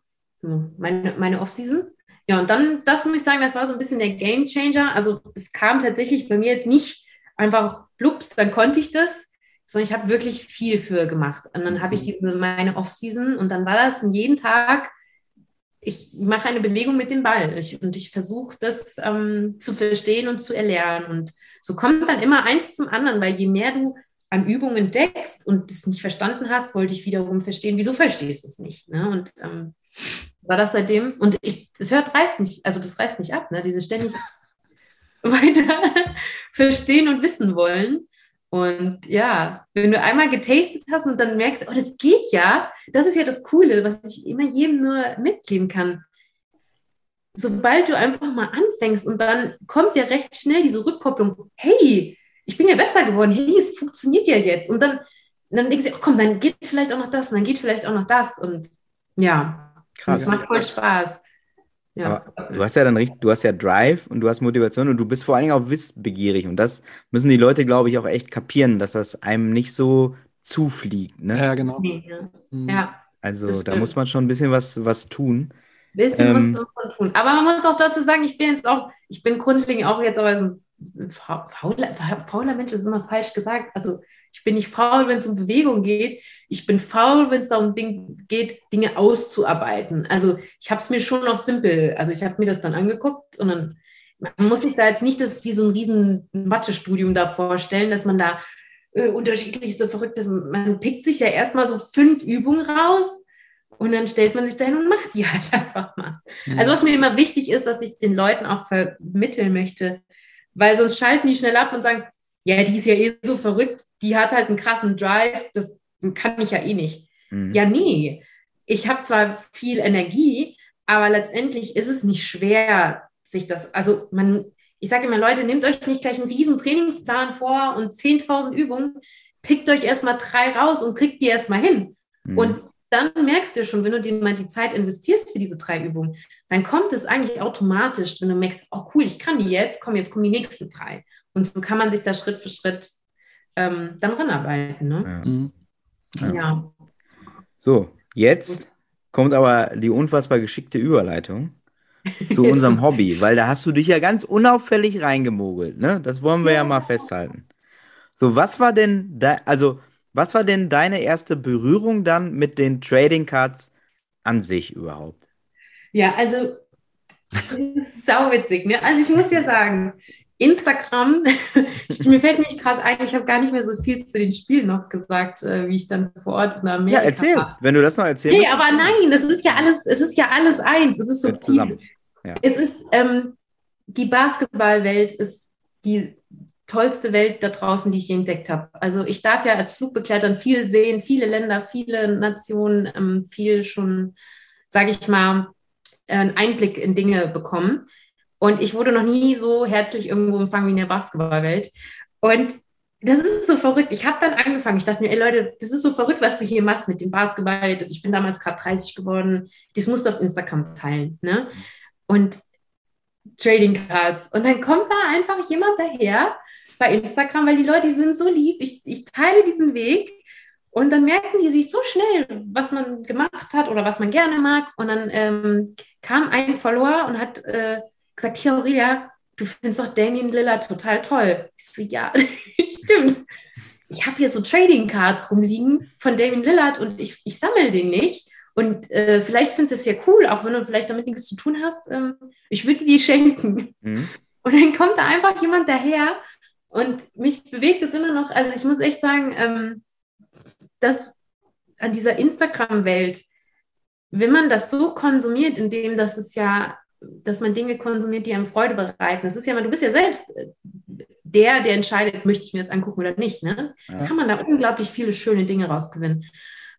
[SPEAKER 4] meine, meine Off-Season. Ja, und dann, das muss ich sagen, das war so ein bisschen der Game Changer. Also es kam tatsächlich bei mir jetzt nicht einfach blups, dann konnte ich das, sondern ich habe wirklich viel für gemacht. Und dann habe ich mhm. diese meine Off-Season und dann war das jeden Tag, ich mache eine Bewegung mit dem Ball ich, und ich versuche das ähm, zu verstehen und zu erlernen. Und so kommt dann immer eins zum anderen, weil je mehr du an Übungen entdeckst und das nicht verstanden hast, wollte ich wiederum verstehen, wieso verstehst du es nicht. Ne? Und ähm, war das seitdem, und ich, das hört, reißt nicht, also das reißt nicht ab, ne? diese ständig weiter verstehen und wissen wollen. Und ja, wenn du einmal getastet hast und dann merkst, oh, das geht ja, das ist ja das Coole, was ich immer jedem nur mitgeben kann. Sobald du einfach mal anfängst und dann kommt ja recht schnell diese Rückkopplung, hey, ich bin ja besser geworden, hey, es funktioniert ja jetzt. Und dann, dann denkst du, oh, komm, dann geht vielleicht auch noch das und dann geht vielleicht auch noch das. Und ja, Krass. das macht voll Spaß.
[SPEAKER 2] Ja. Aber du hast ja dann richtig, du hast ja Drive und du hast Motivation und du bist vor allen Dingen auch wissbegierig. Und das müssen die Leute, glaube ich, auch echt kapieren, dass das einem nicht so zufliegt. Ne?
[SPEAKER 3] Ja, genau.
[SPEAKER 4] Ja. Mhm. ja
[SPEAKER 2] also da muss man schon ein bisschen was, was tun.
[SPEAKER 4] Ein bisschen ähm, muss man tun. Aber man muss auch dazu sagen, ich bin jetzt auch, ich bin grundlegend auch jetzt aber so ein fauler, fauler Mensch, das ist immer falsch gesagt. Also ich bin nicht faul, wenn es um Bewegung geht. Ich bin faul, wenn es darum geht, Dinge auszuarbeiten. Also ich habe es mir schon noch simpel. Also ich habe mir das dann angeguckt und dann man muss sich da jetzt nicht das wie so ein riesen Mathestudium da vorstellen, dass man da äh, unterschiedlichste verrückte, man pickt sich ja erstmal so fünf Übungen raus und dann stellt man sich dahin und macht die halt einfach mal. Mhm. Also was mir immer wichtig ist, dass ich den Leuten auch vermitteln möchte, weil sonst schalten die schnell ab und sagen, ja, die ist ja eh so verrückt, die hat halt einen krassen Drive, das kann ich ja eh nicht. Mhm. Ja, nee, ich habe zwar viel Energie, aber letztendlich ist es nicht schwer, sich das, also man, ich sage immer, Leute, nehmt euch nicht gleich einen riesen Trainingsplan vor und 10.000 Übungen, pickt euch erstmal drei raus und kriegt die erstmal hin. Mhm. Und dann merkst du schon, wenn du dir mal die Zeit investierst für diese drei Übungen, dann kommt es eigentlich automatisch, wenn du merkst, oh cool, ich kann die jetzt, komm, jetzt kommen die nächsten drei. Und so kann man sich da Schritt für Schritt ähm, dann ranarbeiten. Ne? Ja. Mhm.
[SPEAKER 2] ja. ja. So, jetzt kommt aber die unfassbar geschickte Überleitung zu unserem Hobby, weil da hast du dich ja ganz unauffällig reingemogelt. Ne? Das wollen wir ja, ja mal festhalten. So, was war denn da, also was war denn deine erste Berührung dann mit den Trading Cards an sich überhaupt?
[SPEAKER 4] Ja, also sauwitzig. Ne? Also ich muss ja sagen, Instagram, mir fällt mich gerade ein, ich habe gar nicht mehr so viel zu den Spielen noch gesagt, äh, wie ich dann vor Ort in Amerika
[SPEAKER 2] Ja, erzähl,
[SPEAKER 4] war.
[SPEAKER 2] wenn du das noch erzählst.
[SPEAKER 4] Nee, aber nein, das ist ja alles, es ist ja alles eins. Es ist so
[SPEAKER 2] Jetzt zusammen.
[SPEAKER 4] viel.
[SPEAKER 2] Ja.
[SPEAKER 4] Es ist, ähm, die Basketballwelt ist die tollste Welt da draußen, die ich je entdeckt habe. Also ich darf ja als Flugbegleiter viel sehen, viele Länder, viele Nationen, ähm, viel schon, sage ich mal, einen Einblick in Dinge bekommen. Und ich wurde noch nie so herzlich irgendwo empfangen wie in der Basketballwelt. Und das ist so verrückt. Ich habe dann angefangen. Ich dachte mir, ey Leute, das ist so verrückt, was du hier machst mit dem Basketball. Ich bin damals gerade 30 geworden. Das musst du auf Instagram teilen. Ne? Und Trading Cards. Und dann kommt da einfach jemand daher bei Instagram, weil die Leute sind so lieb. Ich, ich teile diesen Weg und dann merken die sich so schnell, was man gemacht hat oder was man gerne mag. Und dann ähm, kam ein Follower und hat äh, gesagt, hier Aurelia, du findest doch Damien Lillard total toll. Ich so, ja, stimmt. Ich habe hier so Trading Cards rumliegen von Damien Lillard und ich, ich sammle den nicht. Und äh, vielleicht findest du es ja cool, auch wenn du vielleicht damit nichts zu tun hast. Ähm, ich würde dir die schenken.
[SPEAKER 2] Mhm.
[SPEAKER 4] Und dann kommt da einfach jemand daher und mich bewegt es immer noch. Also ich muss echt sagen, ähm, dass an dieser Instagram-Welt, wenn man das so konsumiert, indem das ist ja, dass man Dinge konsumiert, die einem Freude bereiten. Das ist ja, du bist ja selbst äh, der, der entscheidet, möchte ich mir das angucken oder nicht. Ne?
[SPEAKER 2] Ja.
[SPEAKER 4] Kann man da unglaublich viele schöne Dinge rausgewinnen.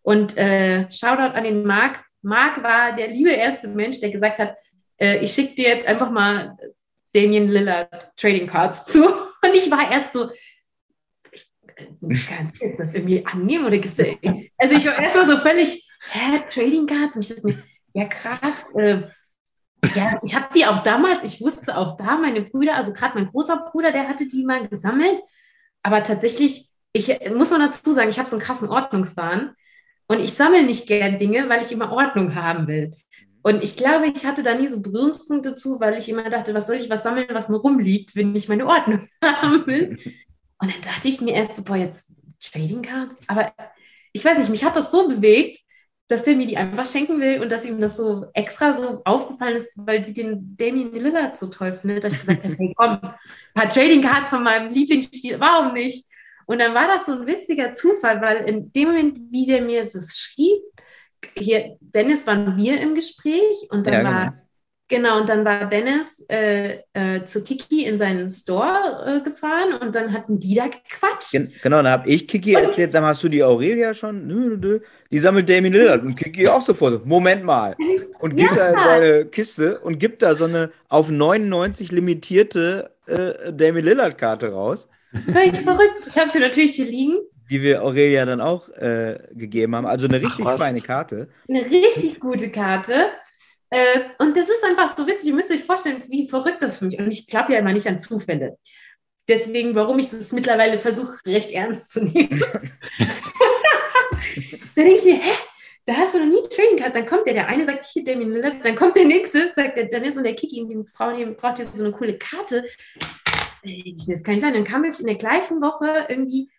[SPEAKER 4] Und äh, Shoutout an den Marc. Marc war der liebe erste Mensch, der gesagt hat, äh, ich schicke dir jetzt einfach mal Damien Lillard Trading Cards zu. Und ich war erst so, ich, kann jetzt das irgendwie annehmen oder gibt's da, also ich war erst mal so völlig, hä, Trading Cards? Und ich dachte mir, ja krass, äh, ja, ich habe die auch damals, ich wusste auch da, meine Brüder, also gerade mein großer Bruder, der hatte die mal gesammelt, aber tatsächlich, ich muss man dazu sagen, ich habe so einen krassen Ordnungswahn und ich sammle nicht gern Dinge, weil ich immer Ordnung haben will. Und ich glaube, ich hatte da nie so Berührungspunkte zu, weil ich immer dachte, was soll ich was sammeln, was nur rumliegt, wenn ich meine Ordnung haben will. Und dann dachte ich mir erst so, boah, jetzt Trading Cards. Aber ich weiß nicht, mich hat das so bewegt, dass der mir die einfach schenken will und dass ihm das so extra so aufgefallen ist, weil sie den Damien Lillard so toll findet, dass ich gesagt habe, hey komm, ein paar Trading Cards von meinem Lieblingsspiel, warum nicht? Und dann war das so ein witziger Zufall, weil in dem Moment, wie der mir das schrieb, hier, Dennis waren wir im Gespräch und dann
[SPEAKER 2] Ja,
[SPEAKER 4] war,
[SPEAKER 2] genau.
[SPEAKER 4] und dann war Dennis äh, äh, zu Kiki in seinen Store äh, gefahren und dann hatten die da gequatscht.
[SPEAKER 2] Gen genau, da habe ich Kiki erzählt, sag mal, hast du die Aurelia schon? Nö, nö, nö. Die sammelt Damien Lillard und Kiki auch sofort. so, Moment mal. Und gibt
[SPEAKER 4] Ja.
[SPEAKER 2] da in seine Kiste und gibt da so eine auf 99 limitierte äh, Damien Lillard-Karte raus,
[SPEAKER 4] Völlig verrückt. Ich habe sie natürlich hier liegen.
[SPEAKER 2] die wir Aurelia dann auch äh, gegeben haben. Also eine richtig
[SPEAKER 3] was.
[SPEAKER 2] feine Karte.
[SPEAKER 4] Eine richtig gute Karte. Äh, und das ist einfach so witzig. Ihr müsst euch vorstellen, wie verrückt das für mich. Und ich glaube ja immer nicht an Zufälle. Deswegen, warum ich das mittlerweile versuche, recht ernst zu nehmen. da denke ich mir, hä? Da hast du noch nie Trading Card. Dann kommt der, der eine sagt hier Damien Lillard, dann kommt der nächste, sagt der Dennis und der Kiki, die brauchen, die braucht jetzt so eine coole Karte. Mir, Das kann nicht sein. Dann kam ich in der gleichen Woche irgendwie,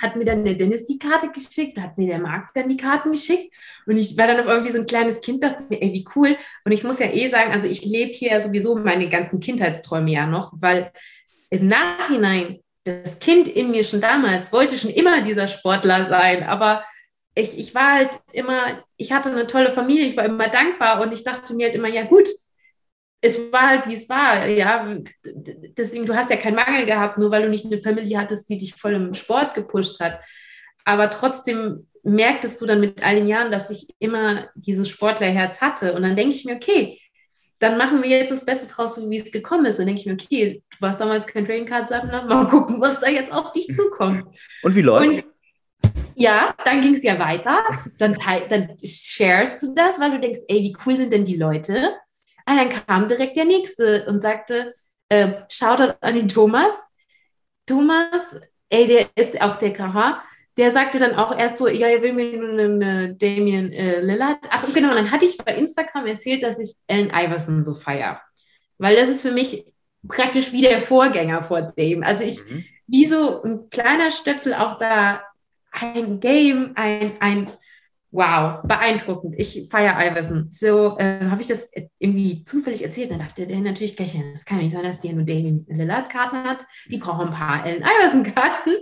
[SPEAKER 4] hat mir dann der Dennis die Karte geschickt, hat mir der Marc dann die Karten geschickt und ich war dann auf irgendwie so ein kleines Kind, dachte mir, ey, wie cool. Und ich muss ja eh sagen, also ich lebe hier sowieso meine ganzen Kindheitsträume ja noch, weil im Nachhinein das Kind in mir schon damals wollte schon immer dieser Sportler sein, aber ich, ich war halt immer, ich hatte eine tolle Familie, ich war immer dankbar und ich dachte mir halt immer, ja gut, es war halt, wie es war, ja, deswegen, du hast ja keinen Mangel gehabt, nur weil du nicht eine Familie hattest, die dich voll im Sport gepusht hat, aber trotzdem merktest du dann mit all den Jahren, dass ich immer dieses Sportlerherz hatte und dann denke ich mir, okay, dann machen wir jetzt das Beste draus, so wie es gekommen ist. Dann denke ich mir, okay, du warst damals kein Trading Card Sammler, mal gucken, was da jetzt auf dich zukommt.
[SPEAKER 2] Und wie läuft
[SPEAKER 4] ja, dann ging es ja weiter. Dann, dann sharest du das, weil du denkst, ey, wie cool sind denn die Leute? Und dann kam direkt der Nächste und sagte, äh, Shoutout an den Thomas. Thomas, ey, der ist auch der Kracher. Der sagte dann auch erst so, ja, er will mir nur einen äh, Damien äh, Lillard. Ach, genau, dann hatte ich bei Instagram erzählt, dass ich Allen Iverson so feier. Weil das ist für mich praktisch wie der Vorgänger vor Dame. Also ich,
[SPEAKER 2] Mhm.
[SPEAKER 4] wie so ein kleiner Stöpsel auch da ein Game, ein, ein Wow, beeindruckend. Ich feiere Iverson. So äh, habe ich das irgendwie zufällig erzählt. Dann dachte der natürlich gleich, das kann nicht sein, dass die nur Damien Lillard Karten hat. Die brauchen ein paar Allen Iverson Karten.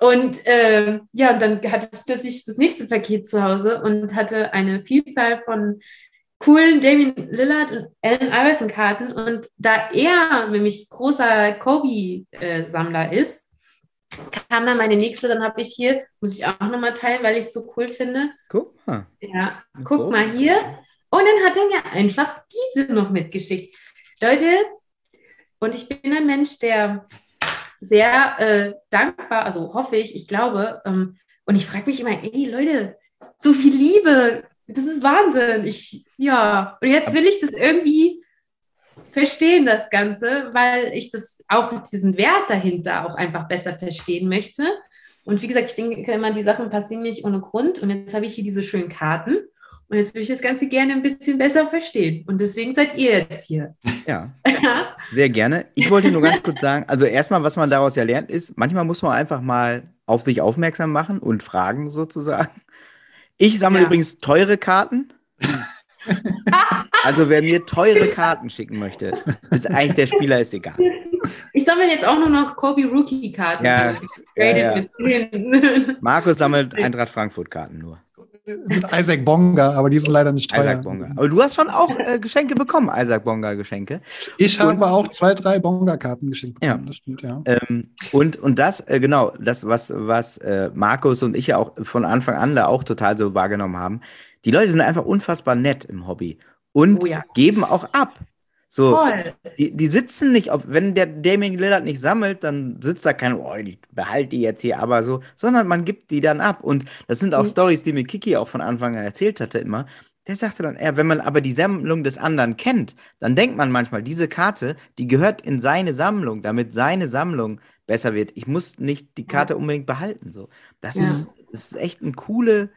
[SPEAKER 4] Und äh, ja, und dann hatte ich plötzlich das nächste Paket zu Hause und hatte eine Vielzahl von coolen Damien Lillard und Allen Iverson Karten. Und da er nämlich großer Kobe-Sammler äh, ist, kam dann meine nächste, dann habe ich hier, muss ich auch nochmal teilen, weil ich es so cool finde.
[SPEAKER 2] Guck mal.
[SPEAKER 4] Ja, guck mal hier. Und dann hat er mir einfach diese noch mitgeschickt. Leute, und ich bin ein Mensch, der sehr äh, dankbar, also hoffe ich, ich glaube, ähm, und ich frage mich immer, ey Leute, so viel Liebe, das ist Wahnsinn. Ich, ja, und jetzt will ich das irgendwie verstehen, das Ganze, weil ich das auch diesen Wert dahinter auch einfach besser verstehen möchte. Und wie gesagt, ich denke immer, die Sachen passieren nicht ohne Grund. Und jetzt habe ich hier diese schönen Karten. Und jetzt würde ich das Ganze gerne ein bisschen besser verstehen. Und deswegen seid ihr jetzt hier.
[SPEAKER 2] Ja, sehr gerne. Ich wollte nur ganz kurz sagen, also erstmal, was man daraus ja lernt, ist, manchmal muss man einfach mal auf sich aufmerksam machen und fragen sozusagen. Ich sammle ja. übrigens teure Karten. Also wer mir teure Karten schicken möchte, ist eigentlich der Spieler ist egal.
[SPEAKER 4] Ich sammle jetzt auch nur noch Kobe Rookie Karten.
[SPEAKER 2] Ja, ja, ja. Markus sammelt Eintracht Frankfurt Karten nur.
[SPEAKER 3] Mit Isaac Bonga, aber die sind leider nicht teuer.
[SPEAKER 2] Isaac Bonga. Aber du hast schon auch äh, Geschenke bekommen, Isaac Bonga Geschenke.
[SPEAKER 3] Ich und, habe auch zwei, drei Bonga Karten geschenkt
[SPEAKER 2] bekommen. Ja. Das stimmt, ja. Ähm, und, und das, äh, genau, das, was, was äh, Markus und ich ja auch von Anfang an da auch total so wahrgenommen haben. Die Leute sind einfach unfassbar nett im Hobby und oh ja. geben auch ab. So, Voll. Die, die sitzen nicht, auf, wenn der Damien Lillard nicht sammelt, dann sitzt da kein, oh, ich behalte die jetzt hier aber so, sondern man gibt die dann ab. Und das sind auch mhm. Stories, die mir Kiki auch von Anfang an erzählt hatte immer. Der sagte dann, ja, wenn man aber die Sammlung des anderen kennt, dann denkt man manchmal, diese Karte, die gehört in seine Sammlung, damit seine Sammlung besser wird. Ich muss nicht die Karte unbedingt behalten. So. Das, ja. ist, das ist echt eine coole,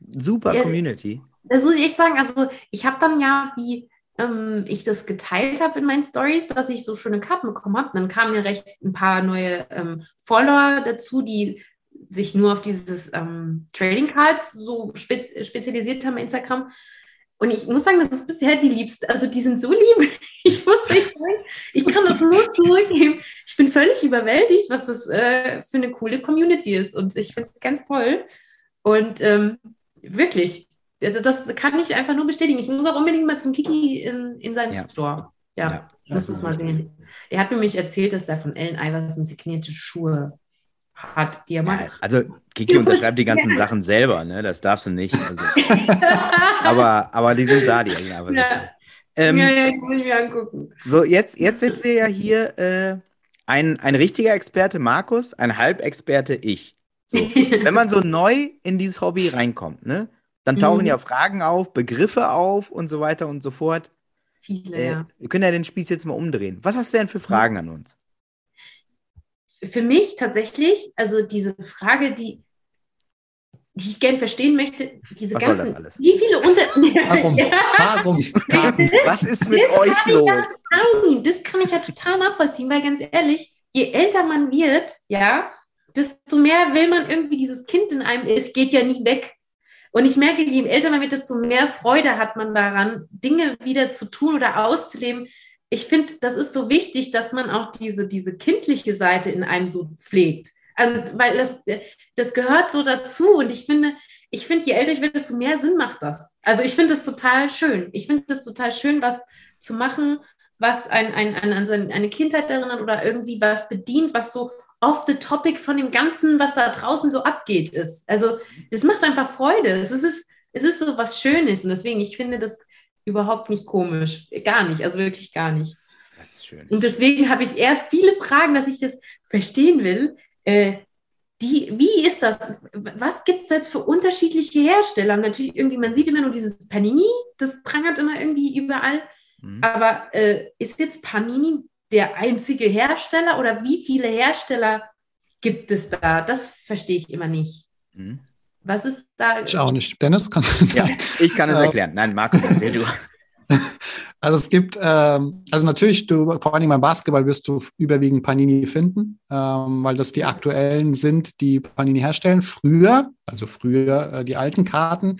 [SPEAKER 2] super ja. Community
[SPEAKER 4] das muss ich echt sagen. Also, ich habe dann ja, wie ähm, ich das geteilt habe in meinen Stories, dass ich so schöne Karten bekommen habe. Dann kamen ja recht ein paar neue ähm, Follower dazu, die sich nur auf dieses ähm, Trading Cards so spez spezialisiert haben Instagram. Und ich muss sagen, das ist bisher die liebste. Also die sind so lieb. Ich muss echt sagen, ich kann das nur zurückgeben. Ich bin völlig überwältigt, was das äh, für eine coole Community ist. Und ich finde es ganz toll. Und ähm, wirklich, also das kann ich einfach nur bestätigen. Ich muss auch unbedingt mal zum Kiki in, in seinen ja. Store. Ja, ja ich muss das mal sehen. Er hat nämlich erzählt, dass er von Ellen Iverson signierte Schuhe hat, die er
[SPEAKER 2] ja, Also Kiki unterschreibt die ganzen ja. Sachen selber, ne? Das darfst du nicht. Also. aber, aber die sind da, die Ellen Iverson. Ja. Ähm, ja, ja, die muss ich mir angucken. So, jetzt, jetzt sind wir ja hier äh, ein, ein richtiger Experte Markus, ein Halbexperte ich. So, wenn man so neu in dieses Hobby reinkommt, ne? Dann tauchen mhm. ja Fragen auf, Begriffe auf und so weiter und so fort. Viele, äh, ja. Wir können ja den Spieß jetzt mal umdrehen. Was hast du denn für Fragen mhm. an uns?
[SPEAKER 4] Für mich tatsächlich, also diese Frage, die, die ich gerne verstehen möchte, diese Was ganzen, soll das alles? wie viele Unter...
[SPEAKER 3] Warum? Warum?
[SPEAKER 2] Was ist mit das euch los?
[SPEAKER 4] Ja, das kann ich ja total nachvollziehen, weil ganz ehrlich, je älter man wird, ja, desto mehr will man irgendwie dieses Kind in einem, es geht ja nie weg. Und ich merke, je älter man wird, desto mehr Freude hat man daran, Dinge wieder zu tun oder auszuleben. Ich finde, das ist so wichtig, dass man auch diese, diese kindliche Seite in einem so pflegt. Also, weil das, das gehört so dazu. Und ich finde, ich finde, je älter ich werde, desto mehr Sinn macht das. Also ich finde das total schön. Ich finde das total schön, was zu machen, was ein, ein, ein, an eine Kindheit erinnert oder irgendwie was bedient, was so off the topic von dem Ganzen, was da draußen so abgeht, ist. Also das macht einfach Freude. Es ist, es ist so was Schönes und deswegen, ich finde das überhaupt nicht komisch. Gar nicht, also wirklich gar nicht. Das ist schön. Und deswegen habe ich eher viele Fragen, dass ich das verstehen will. Äh, die, wie ist das? Was gibt es jetzt für unterschiedliche Hersteller? Natürlich irgendwie, man sieht immer nur dieses Panini, das prangert immer irgendwie überall. Mhm. Aber äh, ist jetzt Panini der einzige Hersteller oder wie viele Hersteller gibt es da? Das verstehe ich immer nicht. Mhm. Was ist da?
[SPEAKER 3] Ich auch nicht. Dennis,
[SPEAKER 2] kannst du. Ja, ich kann es erklären. Nein, Markus, erzähl du.
[SPEAKER 3] Also es gibt, ähm, also natürlich, du, vor allem beim Basketball wirst du überwiegend Panini finden, ähm, weil das die aktuellen sind, die Panini herstellen. Früher, also früher äh, die alten Karten,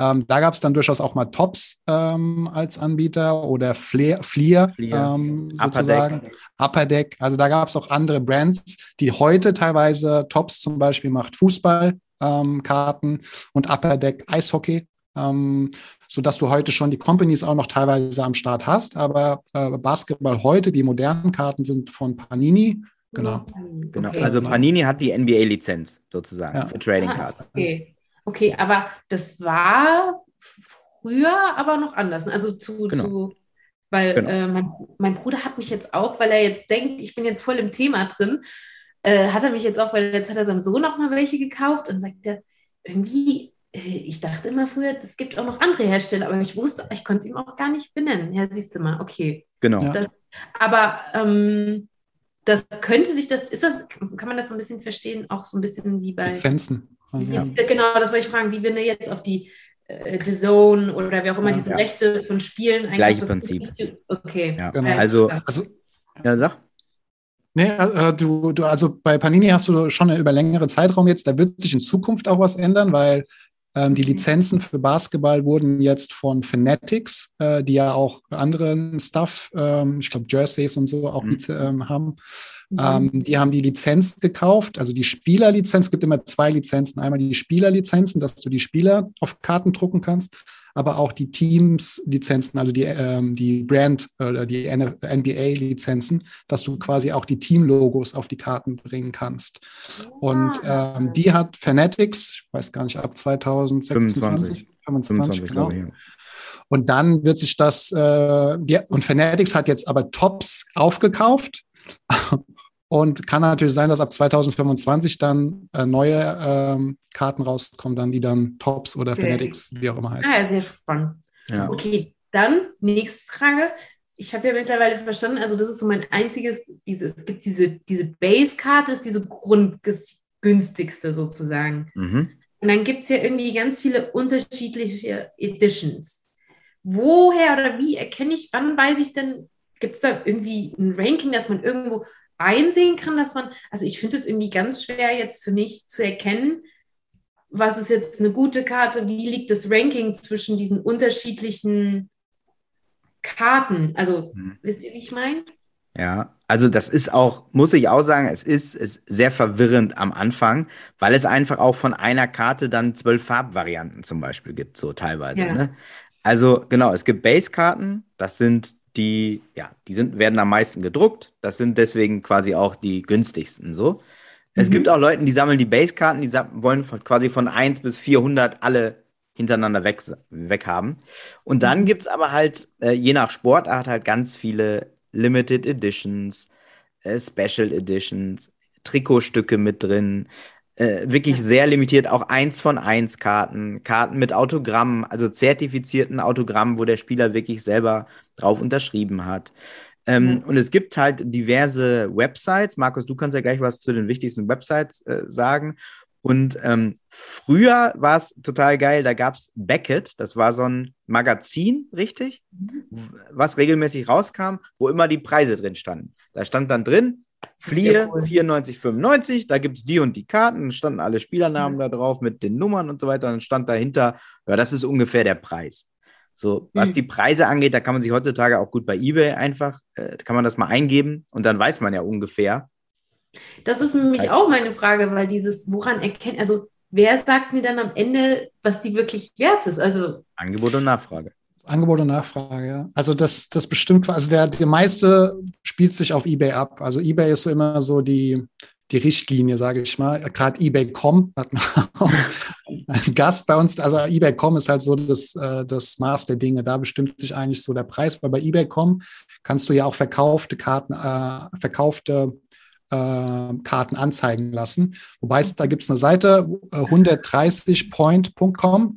[SPEAKER 3] ähm, da gab es dann durchaus auch mal Tops ähm, als Anbieter oder Fleer, Fleer,
[SPEAKER 2] Fleer.
[SPEAKER 3] Ähm,
[SPEAKER 2] Upper
[SPEAKER 3] sozusagen.
[SPEAKER 2] Deck.
[SPEAKER 3] Upper Deck. Also da gab es auch andere Brands, die heute teilweise Tops zum Beispiel macht Fußballkarten ähm, Karten und Upper Deck Eishockey. Ähm, sodass du heute schon die Companies auch noch teilweise am Start hast. Aber äh, Basketball heute, die modernen Karten sind von Panini. Genau.
[SPEAKER 2] Genau.
[SPEAKER 4] Okay.
[SPEAKER 2] Also Panini hat die NBA-Lizenz sozusagen
[SPEAKER 3] Ja.
[SPEAKER 2] für Trading
[SPEAKER 4] Ah,
[SPEAKER 2] Cards.
[SPEAKER 4] okay. okay, aber das war früher aber noch anders. Also zu,
[SPEAKER 2] Genau.
[SPEAKER 4] zu weil
[SPEAKER 2] Genau.
[SPEAKER 4] äh, mein, mein Bruder hat mich jetzt auch, weil er jetzt denkt, ich bin jetzt voll im Thema drin, äh, hat er mich jetzt auch, weil jetzt hat er seinem Sohn noch mal welche gekauft und sagt er, irgendwie, ich dachte immer früher, es gibt auch noch andere Hersteller, aber ich wusste, ich konnte es ihm auch gar nicht benennen. Ja, siehst du mal, okay.
[SPEAKER 2] Genau.
[SPEAKER 3] Ja.
[SPEAKER 4] Aber ähm, das könnte sich das, ist das, kann man das so ein bisschen verstehen, auch so ein bisschen wie bei.
[SPEAKER 3] Lizenzen. Also,
[SPEAKER 4] Jetzt, Genau, das wollte ich fragen, wie wir ne jetzt auf die äh, The Zone oder wer auch immer
[SPEAKER 3] Ja,
[SPEAKER 4] diese
[SPEAKER 2] ja.
[SPEAKER 4] Rechte von Spielen eigentlich.
[SPEAKER 2] Gleiche
[SPEAKER 4] das-
[SPEAKER 2] Prinzip.
[SPEAKER 4] Okay.
[SPEAKER 2] Ja.
[SPEAKER 3] Genau.
[SPEAKER 2] Also,
[SPEAKER 3] Also,
[SPEAKER 2] ja, sag.
[SPEAKER 3] Nee, äh, du, du, also bei Panini hast du schon über längere Zeitraum jetzt, da wird sich in Zukunft auch was ändern, weil ähm, die Lizenzen für Basketball wurden jetzt von Fanatics, äh, die ja auch anderen Stuff, ähm, ich glaube Jerseys und so auch
[SPEAKER 2] Mhm.
[SPEAKER 3] Ähm, haben,
[SPEAKER 4] Mhm.
[SPEAKER 3] ähm, die haben die Lizenz gekauft, also die Spielerlizenz, es gibt immer zwei Lizenzen. Einmal die Spielerlizenzen, dass du die Spieler auf Karten drucken kannst, aber auch die Teams-Lizenzen, also die, ähm, die Brand- oder die NBA-Lizenzen, dass du quasi auch die Team-Logos auf die Karten bringen kannst. Und
[SPEAKER 4] Ah.
[SPEAKER 3] ähm, die hat Fanatics, ich weiß gar nicht, ab 2026,
[SPEAKER 2] 25.
[SPEAKER 3] 25,
[SPEAKER 2] 25,
[SPEAKER 3] genau.
[SPEAKER 2] glaube ich. ja.
[SPEAKER 3] Und dann wird sich das, äh, die, und Fanatics hat jetzt aber Tops aufgekauft. Und kann natürlich sein, dass ab 2025 dann äh, neue ähm, Karten rauskommen, dann die dann Tops oder
[SPEAKER 4] Okay.
[SPEAKER 3] Fanatics, wie auch immer heißt.
[SPEAKER 4] Ah, ja, sehr spannend.
[SPEAKER 2] Ja.
[SPEAKER 4] Okay, dann nächste Frage. Ich habe ja mittlerweile verstanden, also das ist so mein einziges, dieses, es gibt diese, diese Base-Karte, ist diese grundgünstigste sozusagen.
[SPEAKER 2] Mhm.
[SPEAKER 4] Und dann gibt es ja irgendwie ganz viele unterschiedliche Editions. Woher oder wie erkenne ich, wann weiß ich denn, gibt es da irgendwie ein Ranking, dass man irgendwo einsehen kann, dass man, also ich finde es irgendwie ganz schwer jetzt für mich zu erkennen, was ist jetzt eine gute Karte, wie liegt das Ranking zwischen diesen unterschiedlichen Karten? Also,
[SPEAKER 2] Mhm.
[SPEAKER 4] wisst ihr, wie ich meine?
[SPEAKER 2] Ja, also das ist auch, muss ich auch sagen, es ist, ist sehr verwirrend am Anfang, weil es einfach auch von einer Karte dann zwölf Farbvarianten zum Beispiel gibt, so teilweise.
[SPEAKER 4] Ja.
[SPEAKER 2] Ne? Also genau, es gibt Base-Karten, das sind die, ja, die sind, werden am meisten gedruckt, das sind deswegen quasi auch die günstigsten so. Es
[SPEAKER 4] Mhm.
[SPEAKER 2] gibt auch Leute, die sammeln die Base-Karten, die wollen von, quasi von 1 bis 400 alle hintereinander weg, weg haben. Und dann
[SPEAKER 4] Mhm.
[SPEAKER 2] gibt es aber halt, äh, je nach Sportart, halt ganz viele Limited Editions, äh, Special Editions, Trikotstücke mit drin. Äh, wirklich sehr limitiert, auch eins von eins Karten, Karten mit Autogrammen, also zertifizierten Autogrammen, wo der Spieler wirklich selber drauf unterschrieben hat. Ähm,
[SPEAKER 4] Mhm.
[SPEAKER 2] Und es gibt halt diverse Websites. Markus, du kannst ja gleich was zu den wichtigsten Websites äh, sagen. Und ähm, früher war es total geil, da gab es Beckett, das war so ein Magazin, richtig? W- Was regelmäßig rauskam, wo immer die Preise drin standen. Da stand dann drin, Fliehe
[SPEAKER 4] cool.
[SPEAKER 2] 94,95, da gibt es die und die Karten, dann standen alle Spielernamen da drauf mit den Nummern und so weiter. Dann stand dahinter, ja, das ist ungefähr der Preis. So, was
[SPEAKER 4] Mhm.
[SPEAKER 2] die Preise angeht, da kann man sich heutzutage auch gut bei eBay einfach, äh, kann man das mal eingeben und dann weiß man ja ungefähr.
[SPEAKER 4] Das ist nämlich
[SPEAKER 2] Heißt-
[SPEAKER 4] auch meine Frage, weil dieses, woran erkennt, also wer sagt mir dann am Ende, was die wirklich wert ist? Also,
[SPEAKER 2] Angebot und Nachfrage.
[SPEAKER 3] Angebot und Nachfrage, ja. Also das, das bestimmt, also der, der meiste spielt sich auf Ebay ab. Also Ebay ist so immer so die, die Richtlinie, sage ich mal. Gerade eBay.com hat einen Gast bei uns. Also eBay.com ist halt so das, äh, das Maß der Dinge. Da bestimmt sich eigentlich so der Preis, weil bei eBay.com kannst du ja auch verkaufte Karten, äh, verkaufte äh, Karten anzeigen lassen. Wobei es, da gibt es eine Seite, äh, 130point.com.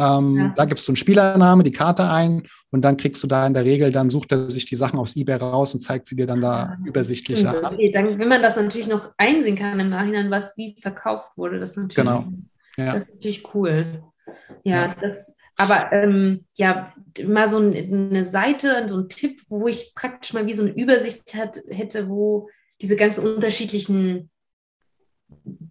[SPEAKER 3] Ähm,
[SPEAKER 4] Ja.
[SPEAKER 3] Da gibst du einen Spielername, die Karte ein und dann kriegst du da in der Regel, dann sucht er sich die Sachen aus eBay raus und zeigt sie dir dann da übersichtlicher an.
[SPEAKER 4] Ah, okay, dann, wenn man das natürlich noch einsehen kann im Nachhinein, was wie verkauft wurde, das ist natürlich,
[SPEAKER 3] Genau. Ja.
[SPEAKER 4] das ist natürlich cool. Ja,
[SPEAKER 3] Ja.
[SPEAKER 4] das, Aber ähm, ja, mal so eine Seite, so ein Tipp, wo ich praktisch mal wie so eine Übersicht hat, hätte, wo diese ganzen unterschiedlichen